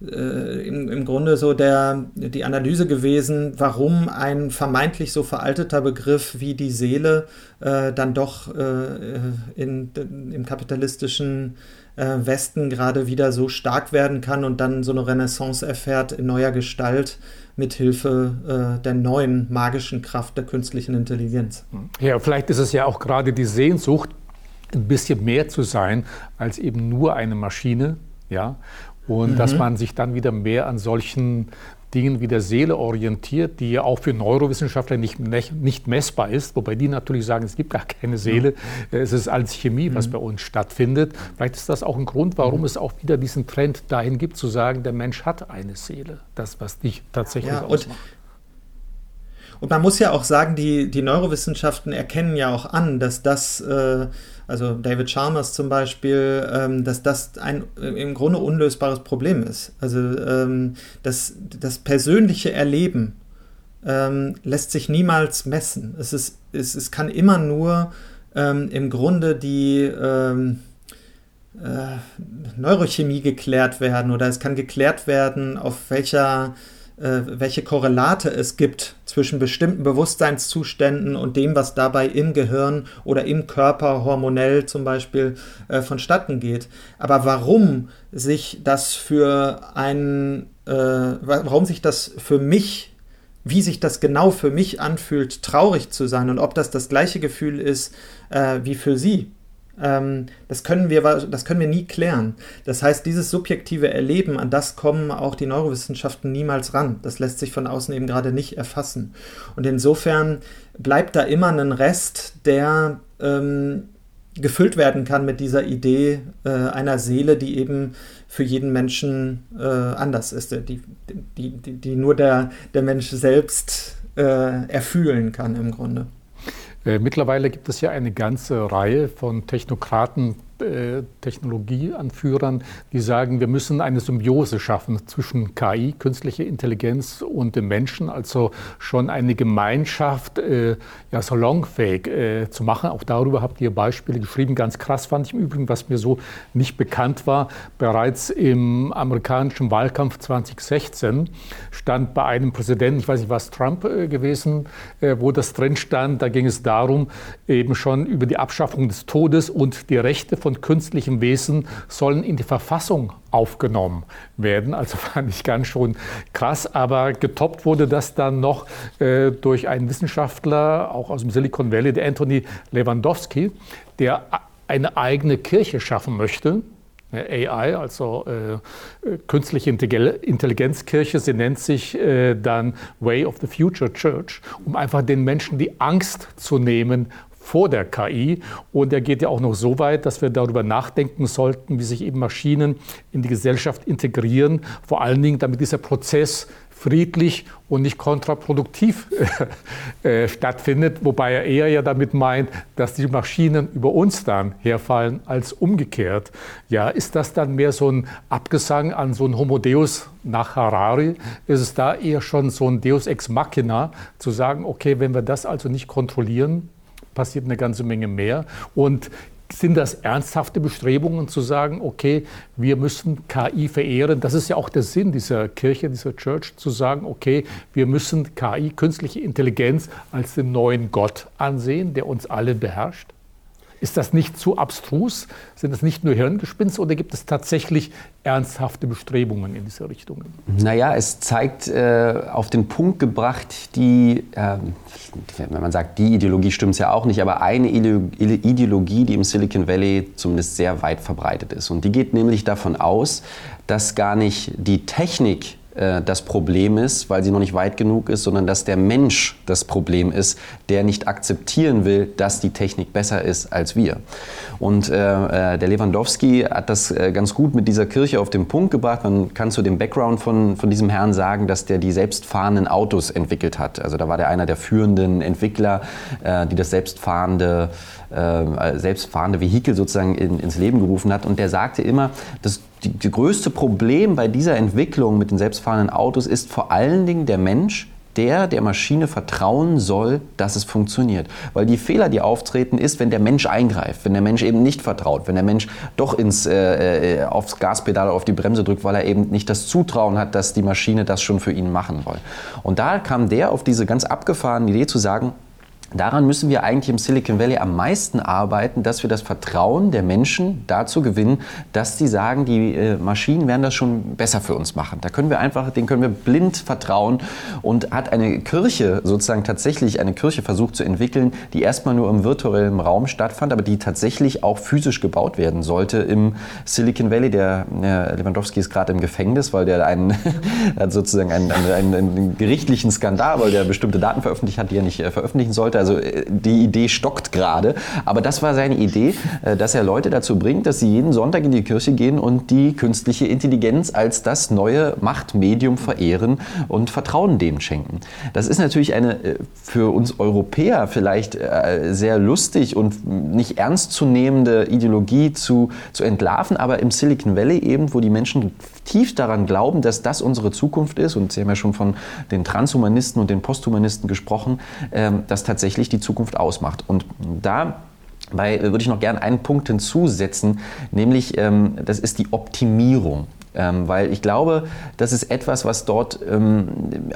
äh, im, im Grunde so der, die Analyse gewesen, warum ein vermeintlich so veralteter Begriff wie die Seele äh, dann doch äh, in, im kapitalistischen äh, Westen gerade wieder so stark werden kann und dann so eine Renaissance erfährt in neuer Gestalt mithilfe äh, der neuen magischen Kraft der künstlichen Intelligenz. Ja, vielleicht ist es ja auch gerade die Sehnsucht, ein bisschen mehr zu sein als eben nur eine Maschine, ja, und mhm. dass man sich dann wieder mehr an solchen Dingen wie der Seele orientiert, die ja auch für Neurowissenschaftler nicht, nicht messbar ist, wobei die natürlich sagen, es gibt gar keine Seele, es ist als Chemie, was mhm. bei uns stattfindet. Vielleicht ist das auch ein Grund, warum mhm. es auch wieder diesen Trend dahin gibt, zu sagen, der Mensch hat eine Seele, das, was dich tatsächlich ja, ausmacht. Und man muss ja auch sagen, die, die Neurowissenschaften erkennen ja auch an, dass das, äh, also David Chalmers zum Beispiel, ähm, dass das ein äh, im Grunde unlösbares Problem ist. Also ähm, das, das persönliche Erleben ähm, lässt sich niemals messen. Es, ist, es, es kann immer nur ähm, im Grunde die ähm, äh, Neurochemie geklärt werden oder es kann geklärt werden, auf welcher welche Korrelate es gibt zwischen bestimmten Bewusstseinszuständen und dem, was dabei im Gehirn oder im Körper hormonell zum Beispiel äh, vonstatten geht. Aber warum sich das für einen, äh, warum sich das für mich wie sich das genau für mich anfühlt, traurig zu sein und ob das das gleiche Gefühl ist äh, wie für Sie, das, können wir, das können wir nie klären. Das heißt, dieses subjektive Erleben, an das kommen auch die Neurowissenschaften niemals ran. Das lässt sich von außen eben gerade nicht erfassen. Und insofern bleibt da immer ein Rest, der ähm, gefüllt werden kann mit dieser Idee äh, einer Seele, die eben für jeden Menschen äh, anders ist, die, die, die, die nur der, der Mensch selbst äh, erfühlen kann im Grunde. Äh, mittlerweile gibt es ja eine ganze Reihe von Technokraten, Technologieanführern, die sagen, wir müssen eine Symbiose schaffen zwischen KI, künstliche Intelligenz und dem Menschen, also schon eine Gemeinschaft äh, ja, salonfähig äh, zu machen. Auch darüber habt ihr Beispiele geschrieben. Ganz krass fand ich im Übrigen, was mir so nicht bekannt war. Bereits im amerikanischen Wahlkampf 2016 stand bei einem Präsidenten, ich weiß nicht, was Trump äh, gewesen, äh, wo das drin stand, da ging es darum, eben schon über die Abschaffung des Todes und die Rechte von von künstlichem Wesen sollen in die Verfassung aufgenommen werden. Also fand ich ganz schon krass, aber getoppt wurde das dann noch äh, durch einen Wissenschaftler, auch aus dem Silicon Valley, der Anthony Lewandowski, der eine eigene Kirche schaffen möchte. AI, also äh, künstliche Intelligenzkirche, sie nennt sich äh, dann Way of the Future Church, um einfach den Menschen die Angst zu nehmen vor der KI. Und er geht ja auch noch so weit, dass wir darüber nachdenken sollten, wie sich eben Maschinen in die Gesellschaft integrieren, vor allen Dingen, damit dieser Prozess friedlich und nicht kontraproduktiv äh, stattfindet, wobei er eher ja damit meint, dass die Maschinen über uns dann herfallen als umgekehrt. Ja, ist das dann mehr so ein Abgesang an so ein Homo Deus nach Harari? Ist es da eher schon so ein Deus ex machina, zu sagen, okay, wenn wir das also nicht kontrollieren, passiert eine ganze Menge mehr. Und sind das ernsthafte Bestrebungen zu sagen, okay, wir müssen KI verehren? Das ist ja auch der Sinn dieser Kirche, dieser Church, zu sagen, okay, wir müssen KI, künstliche Intelligenz, als den neuen Gott ansehen, der uns alle beherrscht? Ist das nicht zu abstrus? Sind das nicht nur Hirngespinste oder gibt es tatsächlich ernsthafte Bestrebungen in diese Richtung? Naja, es zeigt äh, auf den Punkt gebracht, die, äh, wenn man sagt, die Ideologie stimmt es ja auch nicht, aber eine Ideologie, die im Silicon Valley zumindest sehr weit verbreitet ist. Und die geht nämlich davon aus, dass gar nicht die Technik äh, das Problem ist, weil sie noch nicht weit genug ist, sondern dass der Mensch das Problem ist, der nicht akzeptieren will, dass die Technik besser ist als wir. Und äh, äh der Lewandowski hat das äh, ganz gut mit dieser Kirche auf den Punkt gebracht. Man kann zu dem Background von, von diesem Herrn sagen, dass der die selbstfahrenden Autos entwickelt hat. Also da war der einer der führenden Entwickler, äh, die das selbstfahrende, äh, selbstfahrende Vehikel sozusagen in, ins Leben gerufen hat. Und der sagte immer, dass die, die größte Problem bei dieser Entwicklung mit den selbstfahrenden Autos ist vor allen Dingen der Mensch, der der Maschine vertrauen soll, dass es funktioniert. Weil die Fehler, die auftreten, ist, wenn der Mensch eingreift, wenn der Mensch eben nicht vertraut, wenn der Mensch doch ins, äh, äh aufs Gaspedal oder auf die Bremse drückt, weil er eben nicht das Zutrauen hat, dass die Maschine das schon für ihn machen soll. Und da kam der auf diese ganz abgefahrene Idee zu sagen, Daran müssen wir eigentlich im Silicon Valley am meisten arbeiten, dass wir das Vertrauen der Menschen dazu gewinnen, dass sie sagen, die äh, Maschinen werden das schon besser für uns machen. Da können wir einfach, den können wir blind vertrauen und hat eine Kirche sozusagen tatsächlich eine Kirche versucht zu entwickeln, die erstmal nur im virtuellen Raum stattfand, aber die tatsächlich auch physisch gebaut werden sollte im Silicon Valley. Der, der Lewandowski ist gerade im Gefängnis, weil der einen hat sozusagen einen, einen, einen, gerichtlichen Skandal, weil der bestimmte Daten veröffentlicht hat, die er nicht äh, veröffentlichen sollte Leute. Also äh, die Idee stockt gerade. Aber das war seine Idee, äh, dass er Leute dazu bringt, dass sie jeden Sonntag in die Kirche gehen und die künstliche Intelligenz als das neue Machtmedium verehren und Vertrauen dem schenken. Das ist natürlich eine äh, für uns Europäer vielleicht sehr lustig und nicht ernstzunehmende Ideologie zu, zu entlarven, aber im Silicon Valley eben, wo die Menschen tief daran glauben, dass das unsere Zukunft ist, und Sie haben ja schon von den Transhumanisten und den Posthumanisten gesprochen, ähm, dass tatsächlich die Zukunft ausmacht. Und da würde ich noch gerne einen Punkt hinzusetzen, nämlich ähm, das ist die Optimierung. Ähm, weil ich glaube, das ist etwas, was dort ähm,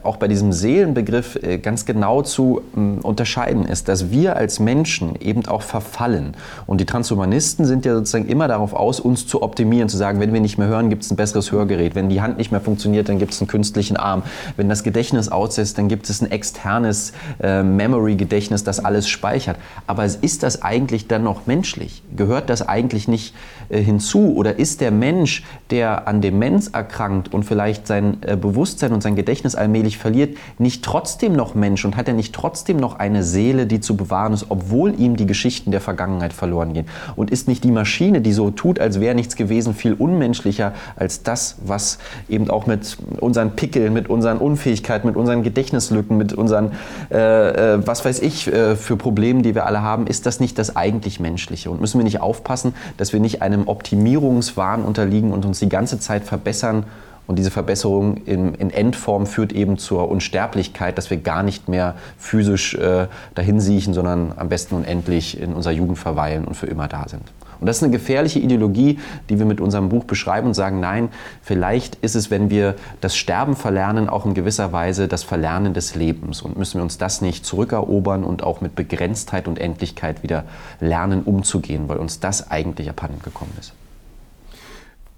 auch bei diesem Seelenbegriff äh, ganz genau zu ähm, unterscheiden ist, dass wir als Menschen eben auch verfallen. Und die Transhumanisten sind ja sozusagen immer darauf aus, uns zu optimieren, zu sagen, wenn wir nicht mehr hören, gibt es ein besseres Hörgerät. Wenn die Hand nicht mehr funktioniert, dann gibt es einen künstlichen Arm. Wenn das Gedächtnis aussetzt, dann gibt es ein externes äh, Memory-Gedächtnis, das alles speichert. Aber ist das eigentlich dann noch menschlich? Gehört das eigentlich nicht äh, hinzu? Oder ist der Mensch, der an dem Demenz erkrankt und vielleicht sein äh, Bewusstsein und sein Gedächtnis allmählich verliert, nicht trotzdem noch Mensch und hat er nicht trotzdem noch eine Seele, die zu bewahren ist, obwohl ihm die Geschichten der Vergangenheit verloren gehen? Und ist nicht die Maschine, die so tut, als wäre nichts gewesen, viel unmenschlicher als das, was eben auch mit unseren Pickeln, mit unseren Unfähigkeiten, mit unseren Gedächtnislücken, mit unseren, äh, äh, was weiß ich, äh, für Problemen, die wir alle haben, ist das nicht das eigentlich Menschliche? Und müssen wir nicht aufpassen, dass wir nicht einem Optimierungswahn unterliegen und uns die ganze Zeit Zeit verbessern. Und diese Verbesserung in, in, Endform führt eben zur Unsterblichkeit, dass wir gar nicht mehr physisch äh, dahin sondern am besten unendlich in unserer Jugend verweilen und für immer da sind. Und das ist eine gefährliche Ideologie, die wir mit unserem Buch beschreiben und sagen, nein, vielleicht ist es, wenn wir das Sterben verlernen, auch in gewisser Weise das Verlernen des Lebens. Und müssen wir uns das nicht zurückerobern und auch mit Begrenztheit und Endlichkeit wieder lernen, umzugehen, weil uns das eigentlich abhanden gekommen ist.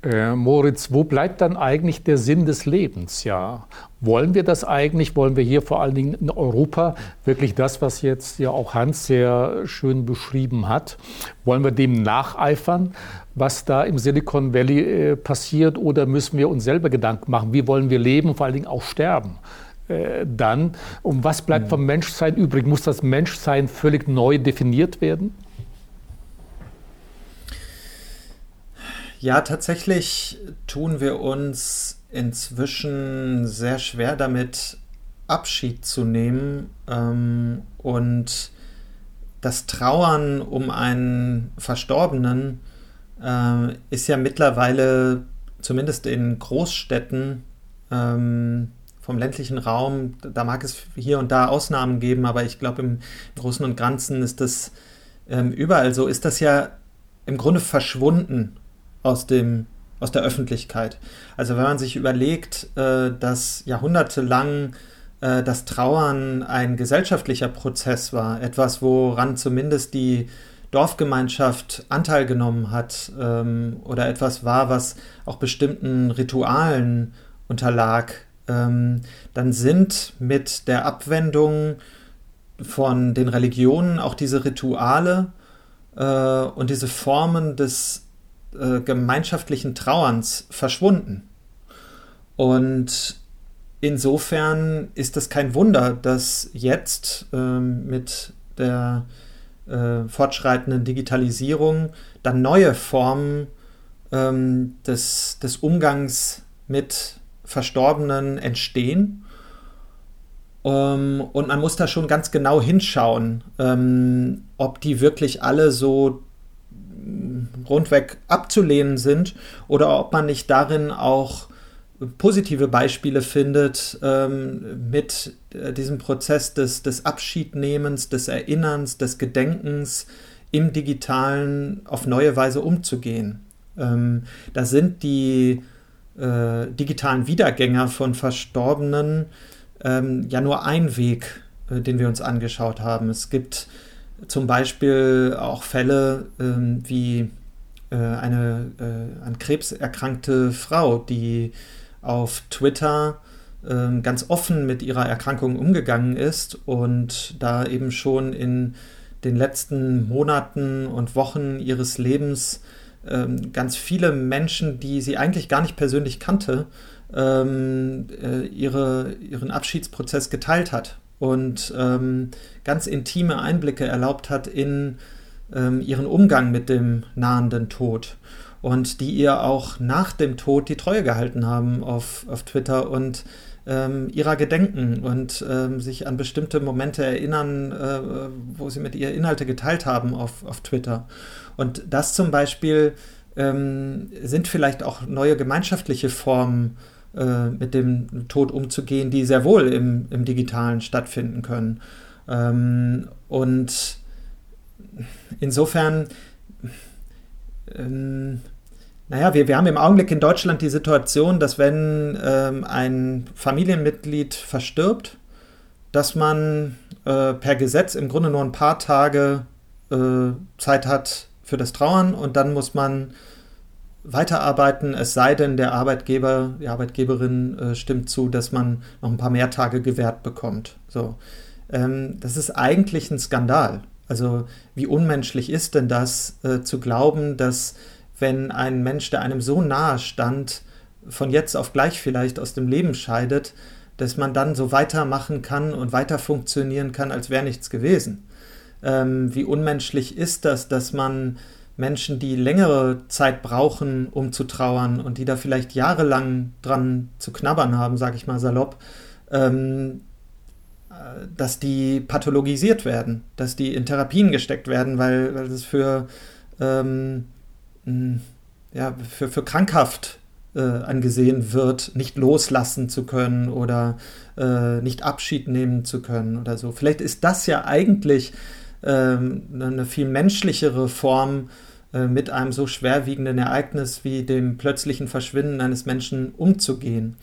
Äh, Moritz, wo bleibt dann eigentlich der Sinn des Lebens? Ja, wollen wir das eigentlich? Wollen wir hier vor allen Dingen in Europa wirklich das, was jetzt ja auch Hans sehr schön beschrieben hat? Wollen wir dem nacheifern, was da im Silicon Valley äh, passiert? Oder müssen wir uns selber Gedanken machen? Wie wollen wir leben vor allen Dingen auch sterben? Äh, dann, um was bleibt vom Menschsein übrig? Muss das Menschsein völlig neu definiert werden? Ja, tatsächlich tun wir uns inzwischen sehr schwer damit, Abschied zu nehmen ähm, und das Trauern um einen Verstorbenen äh, ist ja mittlerweile, zumindest in Großstädten, ähm, vom ländlichen Raum, da mag es hier und da Ausnahmen geben, aber ich glaube, im Großen und Ganzen ist das ähm, überall so, ist das ja im Grunde verschwunden aus, dem, aus der Öffentlichkeit. Also wenn man sich überlegt, äh, dass jahrhundertelang äh, das Trauern ein gesellschaftlicher Prozess war, etwas, woran zumindest die Dorfgemeinschaft Anteil genommen hat ähm, oder etwas war, was auch bestimmten Ritualen unterlag, ähm, dann sind mit der Abwendung von den Religionen auch diese Rituale äh, und diese Formen des äh, gemeinschaftlichen Trauerns verschwunden. Und insofern ist es kein Wunder, dass jetzt ähm, mit der äh, fortschreitenden Digitalisierung dann neue Formen ähm, des, des Umgangs mit Verstorbenen entstehen. Ähm, und man muss da schon ganz genau hinschauen, ähm, ob die wirklich alle so rundweg abzulehnen sind oder ob man nicht darin auch positive Beispiele findet ähm, mit äh, diesem Prozess des, des Abschiednehmens, des Erinnerns, des Gedenkens im digitalen auf neue Weise umzugehen. Ähm, da sind die äh, digitalen Wiedergänger von Verstorbenen ähm, ja nur ein Weg, äh, den wir uns angeschaut haben. Es gibt zum Beispiel auch Fälle ähm, wie äh, eine äh, an Krebs erkrankte Frau, die auf Twitter ähm, ganz offen mit ihrer Erkrankung umgegangen ist und da eben schon in den letzten Monaten und Wochen ihres Lebens ähm, ganz viele Menschen, die sie eigentlich gar nicht persönlich kannte, ähm, äh, ihre, ihren Abschiedsprozess geteilt hat und ähm, ganz intime Einblicke erlaubt hat in ähm, ihren Umgang mit dem nahenden Tod und die ihr auch nach dem Tod die Treue gehalten haben auf, auf Twitter und ähm, ihrer gedenken und ähm, sich an bestimmte Momente erinnern, äh, wo sie mit ihr Inhalte geteilt haben auf, auf Twitter. Und das zum Beispiel ähm, sind vielleicht auch neue gemeinschaftliche Formen, äh, mit dem Tod umzugehen, die sehr wohl im, im Digitalen stattfinden können. Ähm, und insofern ähm, naja, wir, wir haben im Augenblick in Deutschland die Situation, dass wenn ähm, ein Familienmitglied verstirbt, dass man äh, per Gesetz im Grunde nur ein paar Tage äh, Zeit hat für das Trauern und dann muss man weiterarbeiten, es sei denn, der Arbeitgeber, die Arbeitgeberin äh, stimmt zu, dass man noch ein paar mehr Tage gewährt bekommt. So. Ähm, das ist eigentlich ein Skandal. Also wie unmenschlich ist denn das, äh, zu glauben, dass wenn ein Mensch, der einem so nahe stand, von jetzt auf gleich vielleicht aus dem Leben scheidet, dass man dann so weitermachen kann und weiter funktionieren kann, als wäre nichts gewesen. Ähm, wie unmenschlich ist das, dass man Menschen, die längere Zeit brauchen, um zu trauern und die da vielleicht jahrelang dran zu knabbern haben, sage ich mal salopp, ähm, äh, dass die pathologisiert werden, dass die in Therapien gesteckt werden, weil, weil es für ähm, ja, für, für krankhaft äh, angesehen wird, nicht loslassen zu können oder äh, nicht Abschied nehmen zu können oder so. Vielleicht ist das ja eigentlich ähm, eine viel menschlichere Form, äh, mit einem so schwerwiegenden Ereignis wie dem plötzlichen Verschwinden eines Menschen umzugehen.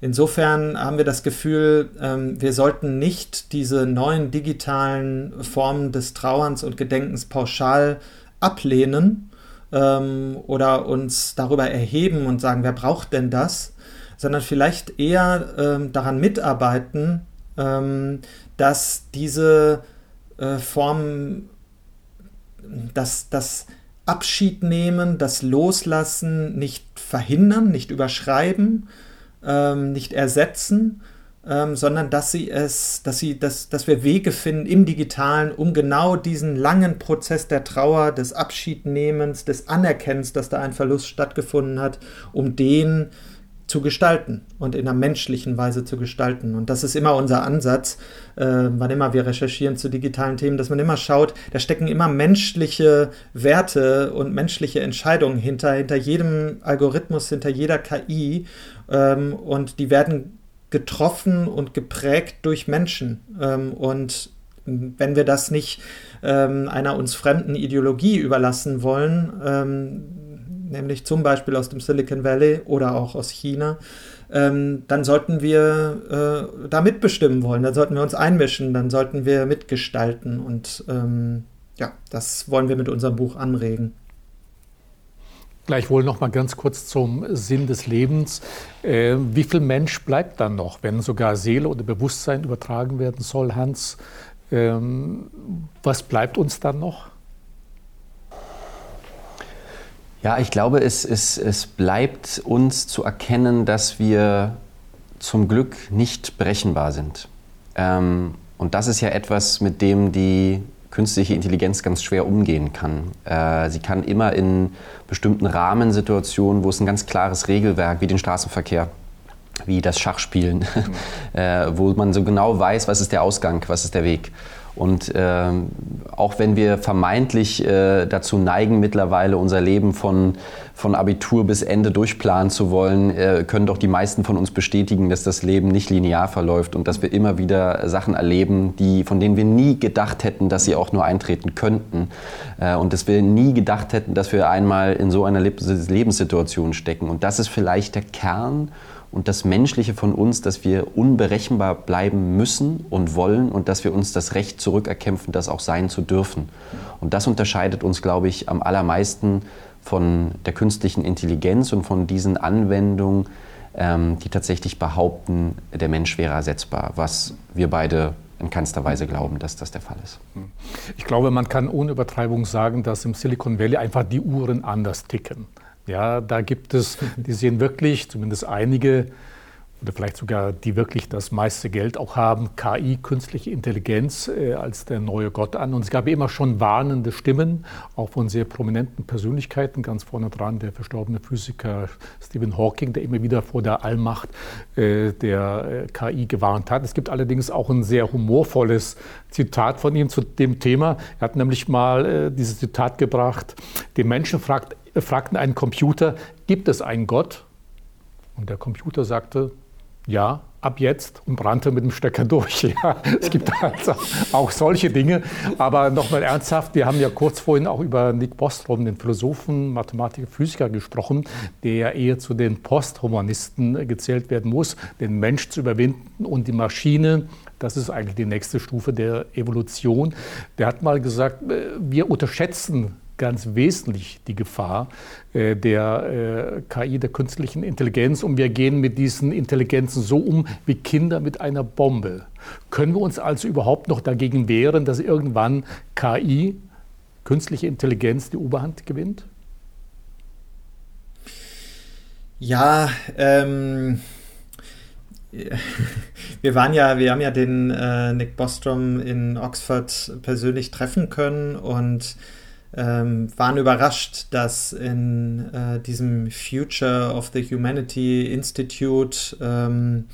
Insofern haben wir das Gefühl, ähm, wir sollten nicht diese neuen digitalen Formen des Trauerns und Gedenkens pauschal ablehnen, ähm, oder uns darüber erheben und sagen, wer braucht denn das, sondern vielleicht eher ähm, daran mitarbeiten, ähm, dass diese äh, Formen, dass das Abschied nehmen, das Loslassen nicht verhindern, nicht überschreiben, ähm, nicht ersetzen, ähm, sondern dass sie es, dass sie, dass, dass wir Wege finden im Digitalen, um genau diesen langen Prozess der Trauer, des Abschiednehmens, des Anerkennens, dass da ein Verlust stattgefunden hat, um den zu gestalten und in einer menschlichen Weise zu gestalten. Und das ist immer unser Ansatz, äh, wann immer wir recherchieren zu digitalen Themen, dass man immer schaut, da stecken immer menschliche Werte und menschliche Entscheidungen hinter, hinter jedem Algorithmus, hinter jeder KI. Ähm, und die werden getroffen und geprägt durch Menschen. Ähm, und wenn wir das nicht ähm, einer uns fremden Ideologie überlassen wollen, ähm, nämlich zum Beispiel aus dem Silicon Valley oder auch aus China, ähm, dann sollten wir äh, da mitbestimmen wollen, dann sollten wir uns einmischen, dann sollten wir mitgestalten und ähm, ja, das wollen wir mit unserem Buch anregen. Gleichwohl noch mal ganz kurz zum Sinn des Lebens. Äh, wie viel Mensch bleibt dann noch, wenn sogar Seele oder Bewusstsein übertragen werden soll, Hans? Ähm, was bleibt uns dann noch? Ja, ich glaube, es, es, es bleibt uns zu erkennen, dass wir zum Glück nicht berechenbar sind. Ähm, und das ist ja etwas, mit dem die künstliche Intelligenz ganz schwer umgehen kann. Äh, sie kann immer in bestimmten Rahmensituationen, wo es ein ganz klares Regelwerk wie den Straßenverkehr wie das Schachspielen, mhm. äh, wo man so genau weiß, was ist der Ausgang, was ist der Weg. Und äh, auch wenn wir vermeintlich äh, dazu neigen, mittlerweile unser Leben von, von Abitur bis Ende durchplanen zu wollen, äh, können doch die meisten von uns bestätigen, dass das Leben nicht linear verläuft und dass wir immer wieder Sachen erleben, die, von denen wir nie gedacht hätten, dass sie auch nur eintreten könnten. Äh, und dass wir nie gedacht hätten, dass wir einmal in so einer Lebenssituation stecken. Und das ist vielleicht der Kern und das Menschliche von uns, dass wir unberechenbar bleiben müssen und wollen und dass wir uns das Recht zurückerkämpfen, das auch sein zu dürfen. Und das unterscheidet uns, glaube ich, am allermeisten von der künstlichen Intelligenz und von diesen Anwendungen, ähm, die tatsächlich behaupten, der Mensch wäre ersetzbar, was wir beide in keinster Weise glauben, dass das der Fall ist. Ich glaube, man kann ohne Übertreibung sagen, dass im Silicon Valley einfach die Uhren anders ticken. Ja, da gibt es, die sehen wirklich, zumindest einige, oder vielleicht sogar die wirklich das meiste Geld auch haben, KI, künstliche Intelligenz, äh, als der neue Gott an. Und es gab immer schon warnende Stimmen, auch von sehr prominenten Persönlichkeiten, ganz vorne dran der verstorbene Physiker Stephen Hawking, der immer wieder vor der Allmacht äh, der äh, KI gewarnt hat. Es gibt allerdings auch ein sehr humorvolles Zitat von ihm zu dem Thema. Er hat nämlich mal dieses Zitat gebracht, die Menschen fragt, fragten einen Computer, gibt es einen Gott? Und der Computer sagte, ja, ab jetzt und brannte mit dem Stecker durch. Ja, es gibt also auch solche Dinge. Aber nochmal ernsthaft, wir haben ja kurz vorhin auch über Nick Bostrom, den Philosophen, Mathematiker, Physiker gesprochen, der ja eher zu den Posthumanisten gezählt werden muss, den Mensch zu überwinden und die Maschine. Das ist eigentlich die nächste Stufe der Evolution. Der hat mal gesagt, äh, wir unterschätzen ganz wesentlich die Gefahr äh, der äh, KI, der künstlichen Intelligenz. Und wir gehen mit diesen Intelligenzen so um wie Kinder mit einer Bombe. Können wir uns also überhaupt noch dagegen wehren, dass irgendwann KI, künstliche Intelligenz, die Oberhand gewinnt? Ja, ähm, wir waren ja, wir haben ja den äh, Nick Bostrom in Oxford persönlich treffen können und ähm, waren überrascht, dass in äh, diesem Future of the Humanity Institute, ähm,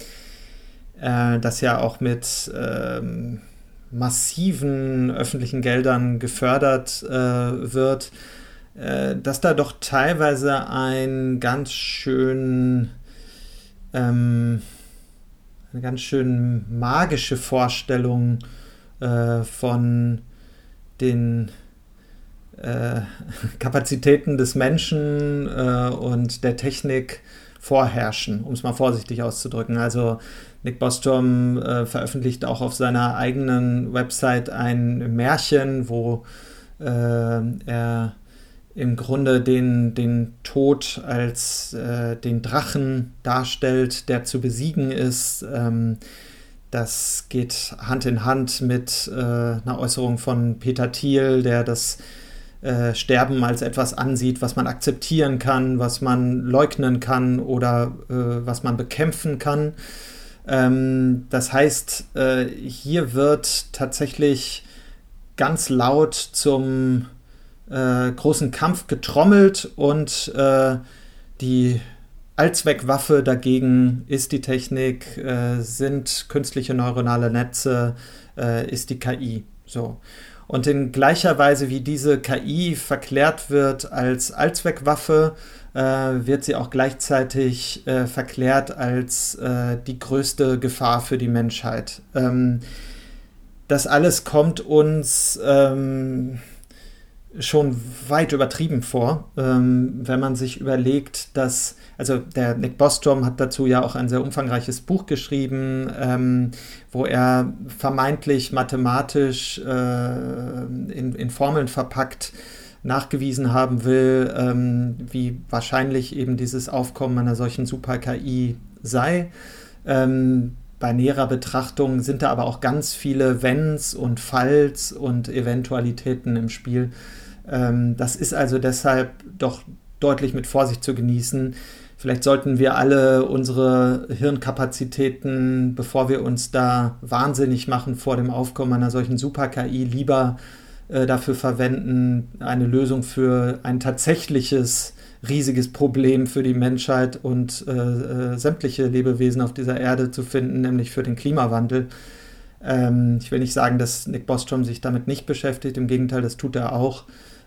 äh, das ja auch mit ähm, massiven öffentlichen Geldern gefördert äh, wird, äh, dass da doch teilweise ein ganz schön ähm, eine ganz schön magische Vorstellung äh, von den äh, Kapazitäten des Menschen äh, und der Technik vorherrschen, um es mal vorsichtig auszudrücken. Also Nick Bostrom äh, veröffentlicht auch auf seiner eigenen Website ein Märchen, wo äh, er im Grunde den, den Tod als äh, den Drachen darstellt, der zu besiegen ist. Ähm, das geht Hand in Hand mit einer Äußerung von Peter Thiel, der das äh, Sterben als etwas ansieht, was man akzeptieren kann, was man leugnen kann oder äh, was man bekämpfen kann. Ähm, das heißt, äh, hier wird tatsächlich ganz laut zum äh, großen Kampf getrommelt und äh, die Allzweckwaffe dagegen ist die Technik, sind künstliche neuronale Netze, ist die KI. So. Und in gleicher Weise, wie diese KI verklärt wird als Allzweckwaffe, äh, wird sie auch gleichzeitig äh, verklärt als äh, die größte Gefahr für die Menschheit. Ähm, das alles kommt uns ähm, schon weit übertrieben vor, ähm, wenn man sich überlegt, dass, also der Nick Bostrom hat dazu ja auch ein sehr umfangreiches Buch geschrieben, ähm, wo er vermeintlich mathematisch äh, in, in, Formeln verpackt nachgewiesen haben will, ähm, wie wahrscheinlich eben dieses Aufkommen einer solchen Super-KI sei. Ähm, bei näherer Betrachtung sind da aber auch ganz viele Wenns und Falls und Eventualitäten im Spiel, ähm, das ist also deshalb doch deutlich mit Vorsicht zu genießen. Vielleicht sollten wir alle unsere Hirnkapazitäten, bevor wir uns da wahnsinnig machen vor dem Aufkommen einer solchen Super-KI, lieber äh, dafür verwenden, eine Lösung für ein tatsächliches riesiges Problem für die Menschheit und äh, äh, sämtliche Lebewesen auf dieser Erde zu finden, nämlich für den Klimawandel. Ähm, ich will nicht sagen, dass Nick Bostrom sich damit nicht beschäftigt, im Gegenteil, das tut er auch.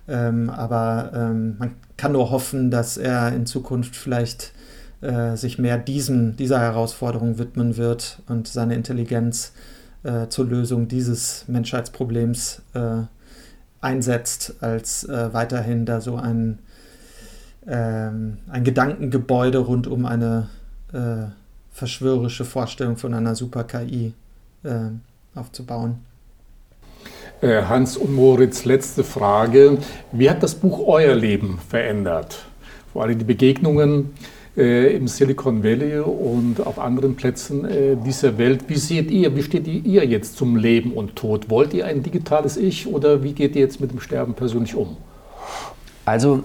Ähm, aber ähm, man kann nur hoffen, dass er in Zukunft vielleicht äh, sich mehr diesem, dieser Herausforderung widmen wird und seine Intelligenz äh, zur Lösung dieses Menschheitsproblems äh, einsetzt, als äh, weiterhin da so ein, ähm, ein Gedankengebäude rund um eine äh, verschwörerische Vorstellung von einer Super-KI äh, aufzubauen. Äh, Hans und Moritz, letzte Frage. Wie hat das Buch euer Leben verändert? Vor allem die Begegnungen äh, im Silicon Valley und auf anderen Plätzen äh, dieser Welt. Wie seht ihr, wie steht ihr jetzt zum Leben und Tod? Wollt ihr ein digitales Ich oder wie geht ihr jetzt mit dem Sterben persönlich um? Also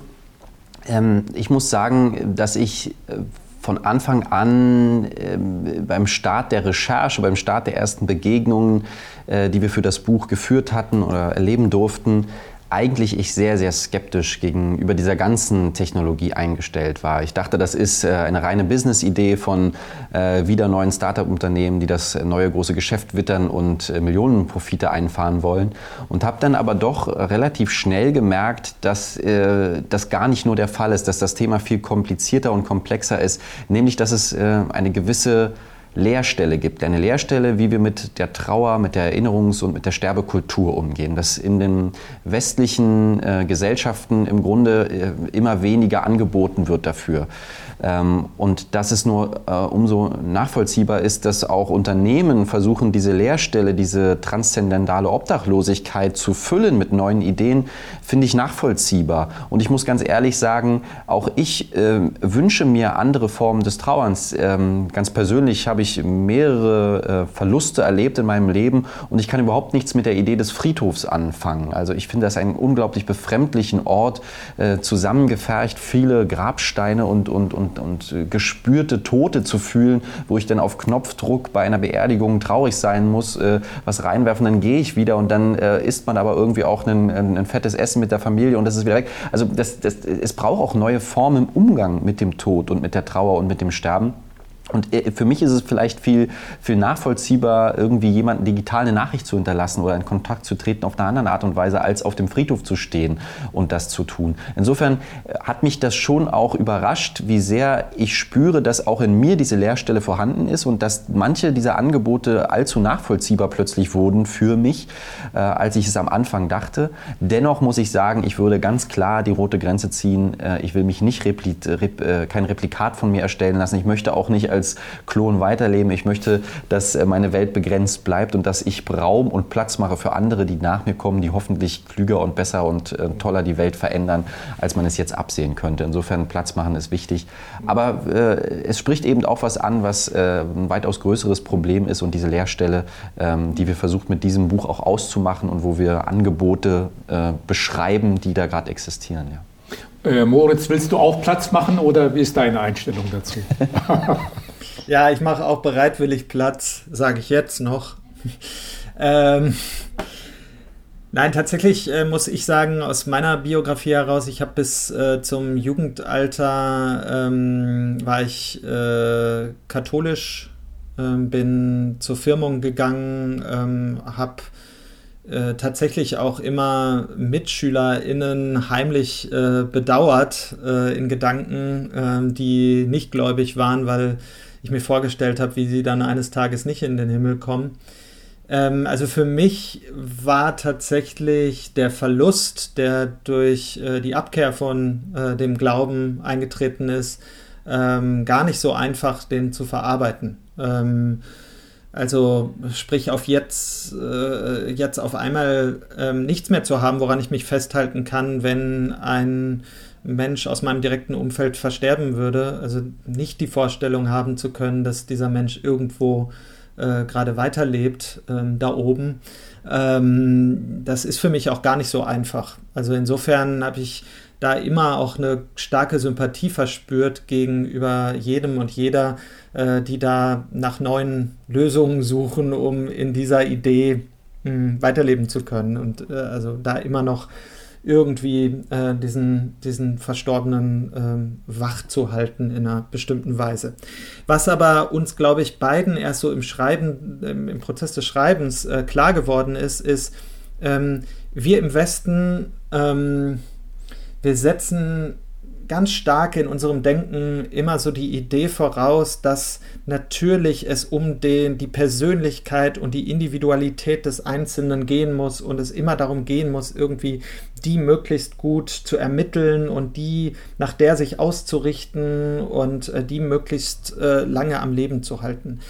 ähm, ich muss sagen, dass ich äh, von Anfang an äh, beim Start der Recherche, beim Start der ersten Begegnungen, äh, die wir für das Buch geführt hatten oder erleben durften, eigentlich ich sehr, sehr skeptisch gegenüber dieser ganzen Technologie eingestellt war. Ich dachte, das ist äh, eine reine Business-Idee von äh, wieder neuen Startup-Unternehmen, die das neue große Geschäft wittern und äh, Millionenprofite einfahren wollen. Und habe dann aber doch relativ schnell gemerkt, dass das gar nicht nur der Fall ist, dass das Thema viel komplizierter und komplexer ist, nämlich dass es eine gewisse Leerstelle gibt. Eine Leerstelle, wie wir mit der Trauer, mit der Erinnerungs- und mit der Sterbekultur umgehen. Dass in den westlichen äh, Gesellschaften im Grunde äh, immer weniger angeboten wird dafür. Ähm, und dass es nur äh, umso nachvollziehbar ist, dass auch Unternehmen versuchen, diese Leerstelle, diese transzendentale Obdachlosigkeit zu füllen mit neuen Ideen, finde ich nachvollziehbar. Und ich muss ganz ehrlich sagen, auch ich äh, wünsche mir andere Formen des Trauerns. Ähm, ganz persönlich habe ich mehrere äh, Verluste erlebt in meinem Leben und ich kann überhaupt nichts mit der Idee des Friedhofs anfangen. Also ich finde das einen unglaublich befremdlichen Ort, äh, zusammengefercht, viele Grabsteine und, und, und und, und gespürte Tote zu fühlen, wo ich dann auf Knopfdruck bei einer Beerdigung traurig sein muss, äh, was reinwerfen, dann gehe ich wieder und dann äh, isst man aber irgendwie auch ein, ein, ein, fettes Essen mit der Familie und das ist wieder weg. Also das, das, es braucht auch neue Formen im Umgang mit dem Tod und mit der Trauer und mit dem Sterben. Und äh, für mich ist es vielleicht viel, viel nachvollziehbar, irgendwie jemanden digital eine Nachricht zu hinterlassen oder in Kontakt zu treten auf eine andere Art und Weise, als auf dem Friedhof zu stehen und das zu tun. Insofern äh, hat mich das schon auch überrascht, wie sehr ich spüre, dass auch in mir diese Leerstelle vorhanden ist und dass manche dieser Angebote allzu nachvollziehbar plötzlich wurden für mich, äh, als ich es am Anfang dachte. Dennoch muss ich sagen, ich würde ganz klar die rote Grenze ziehen. Ich will mich nicht repli rep kein Replikat von mir erstellen lassen. Ich möchte auch nicht als Klon weiterleben. Ich möchte, dass äh, meine Welt begrenzt bleibt und dass ich Raum und Platz mache für andere, die nach mir kommen, die hoffentlich klüger und besser und äh, toller die Welt verändern, als man es jetzt absehen könnte. Insofern Platz machen ist wichtig. Aber äh, es spricht eben auch was an, was äh, ein weitaus größeres Problem ist und diese Leerstelle, ähm, die wir versucht mit diesem Buch auch auszumachen und wo wir Angebote äh, beschreiben, die da gerade existieren. Ja. Äh, Moritz, willst du auch Platz machen oder wie ist deine Einstellung dazu? ja, ich mache auch bereitwillig Platz, sage ich jetzt noch. ähm, nein, tatsächlich äh, muss ich sagen, aus meiner Biografie heraus, ich habe bis äh, zum Jugendalter, ähm, war ich äh, katholisch, ähm, bin zur Firmung gegangen, ähm, habe äh, tatsächlich auch immer MitschülerInnen heimlich äh, bedauert äh, in Gedanken, ähm, die nicht gläubig waren, weil ich mir vorgestellt habe, wie sie dann eines Tages nicht in den Himmel kommen. Ähm, also für mich war tatsächlich der Verlust, der durch äh, die Abkehr von äh, dem Glauben eingetreten ist, ähm, gar nicht so einfach, den zu verarbeiten. Ähm, also sprich auf jetzt, äh, jetzt auf einmal ähm, nichts mehr zu haben, woran ich mich festhalten kann, wenn ein Mensch aus meinem direkten Umfeld versterben würde. Also nicht die Vorstellung haben zu können, dass dieser Mensch irgendwo äh, gerade weiterlebt, ähm, da oben. Ähm, das ist für mich auch gar nicht so einfach. Also insofern habe ich da immer auch eine starke Sympathie verspürt gegenüber jedem und jeder, äh, die da nach neuen Lösungen suchen, um in dieser Idee mh, hm, weiterleben zu können. Und äh, also da immer noch irgendwie äh, diesen, diesen Verstorbenen ähm, wach zu halten in einer bestimmten Weise. Was aber uns, glaube ich, beiden erst so im Schreiben, im, im Prozess des Schreibens äh, klar geworden ist, ist, ähm, wir im Westen, ähm, wir setzen ganz stark in unserem Denken immer so die Idee voraus, dass natürlich es um den, die Persönlichkeit und die Individualität des Einzelnen gehen muss und es immer darum gehen muss, irgendwie die möglichst gut zu ermitteln und die nach der sich auszurichten und äh, die möglichst äh, lange am Leben zu halten.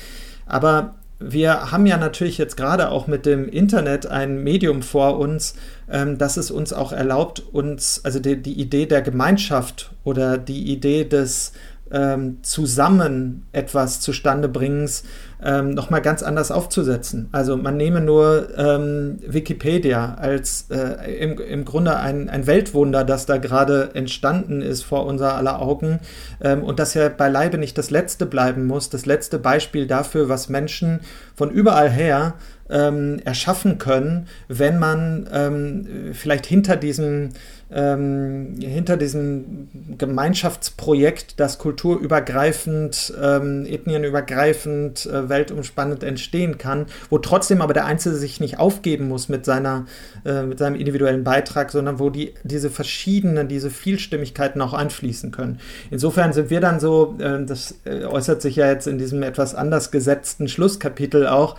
Aber wir haben ja natürlich jetzt gerade auch mit dem Internet ein Medium vor uns, ähm, dass es uns auch erlaubt, uns, also die, die Idee der Gemeinschaft oder die Idee des ähm, zusammen etwas zustande bringens ähm, nochmal ganz anders aufzusetzen. Also man nehme nur ähm, Wikipedia als äh, im, im Grunde ein, ein Weltwunder, das da gerade entstanden ist vor unser aller Augen ähm, und das ja beileibe nicht das letzte bleiben muss, das letzte Beispiel dafür, was Menschen von überall her ähm, erschaffen können, wenn man ähm, vielleicht hinter diesem ähm, hinter diesem Gemeinschaftsprojekt, das kulturübergreifend, ähm, ethnienübergreifend, äh, weltumspannend entstehen kann, wo trotzdem aber der Einzelne sich nicht aufgeben muss mit, seiner, äh, mit seinem individuellen Beitrag, sondern wo die, diese verschiedenen, diese Vielstimmigkeiten auch einfließen können. Insofern sind wir dann so, äh, das äußert sich ja jetzt in diesem etwas anders gesetzten Schlusskapitel auch,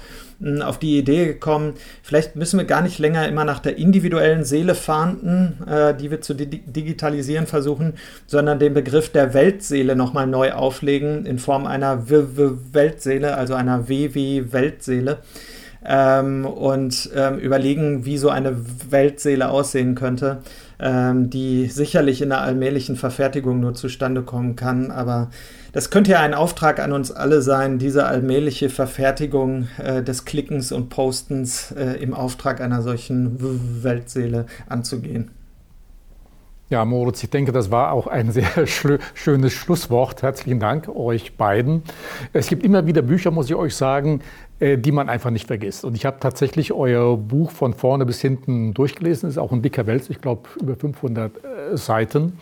auf die Idee gekommen, vielleicht müssen wir gar nicht länger immer nach der individuellen Seele fahnden, äh, die wir zu digitalisieren versuchen, sondern den Begriff der Weltseele nochmal neu auflegen in Form einer W-W-Weltseele, also einer W-W-Weltseele. Ähm, und ähm, überlegen, wie so eine Weltseele aussehen könnte, ähm, die sicherlich in einer allmählichen Verfertigung nur zustande kommen kann, aber das könnte ja ein Auftrag an uns alle sein, diese allmähliche Verfertigung äh, des Klickens und Postens äh, im Auftrag einer solchen Weltseele anzugehen. Ja, Moritz, ich denke, das war auch ein sehr schönes Schlusswort. Herzlichen Dank euch beiden. Es gibt immer wieder Bücher, muss ich euch sagen, äh, die man einfach nicht vergisst. Und ich habe tatsächlich euer Buch von vorne bis hinten durchgelesen. Es ist auch ein dicker Wälzer, ich glaube über 500 äh, Seiten.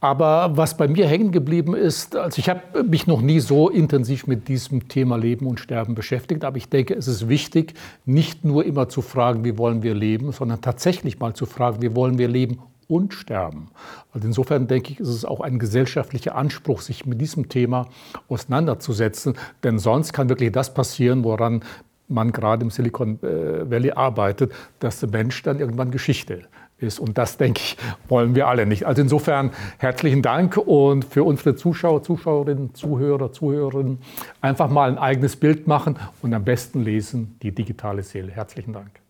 Aber was bei mir hängen geblieben ist, also ich habe mich noch nie so intensiv mit diesem Thema Leben und Sterben beschäftigt, aber ich denke, es ist wichtig, nicht nur immer zu fragen, wie wollen wir leben, sondern tatsächlich mal zu fragen, wie wollen wir leben und sterben. Also insofern denke ich, ist es auch ein gesellschaftlicher Anspruch, sich mit diesem Thema auseinanderzusetzen, denn sonst kann wirklich das passieren, woran man gerade im Silicon äh, Valley arbeitet, dass der Mensch dann irgendwann Geschichte ist. Und das, denke ich, wollen wir alle nicht. Also insofern herzlichen Dank und für unsere Zuschauer, Zuschauerinnen, Zuhörer, Zuhörerinnen einfach mal ein eigenes Bild machen und am besten lesen die digitale Seele. Herzlichen Dank.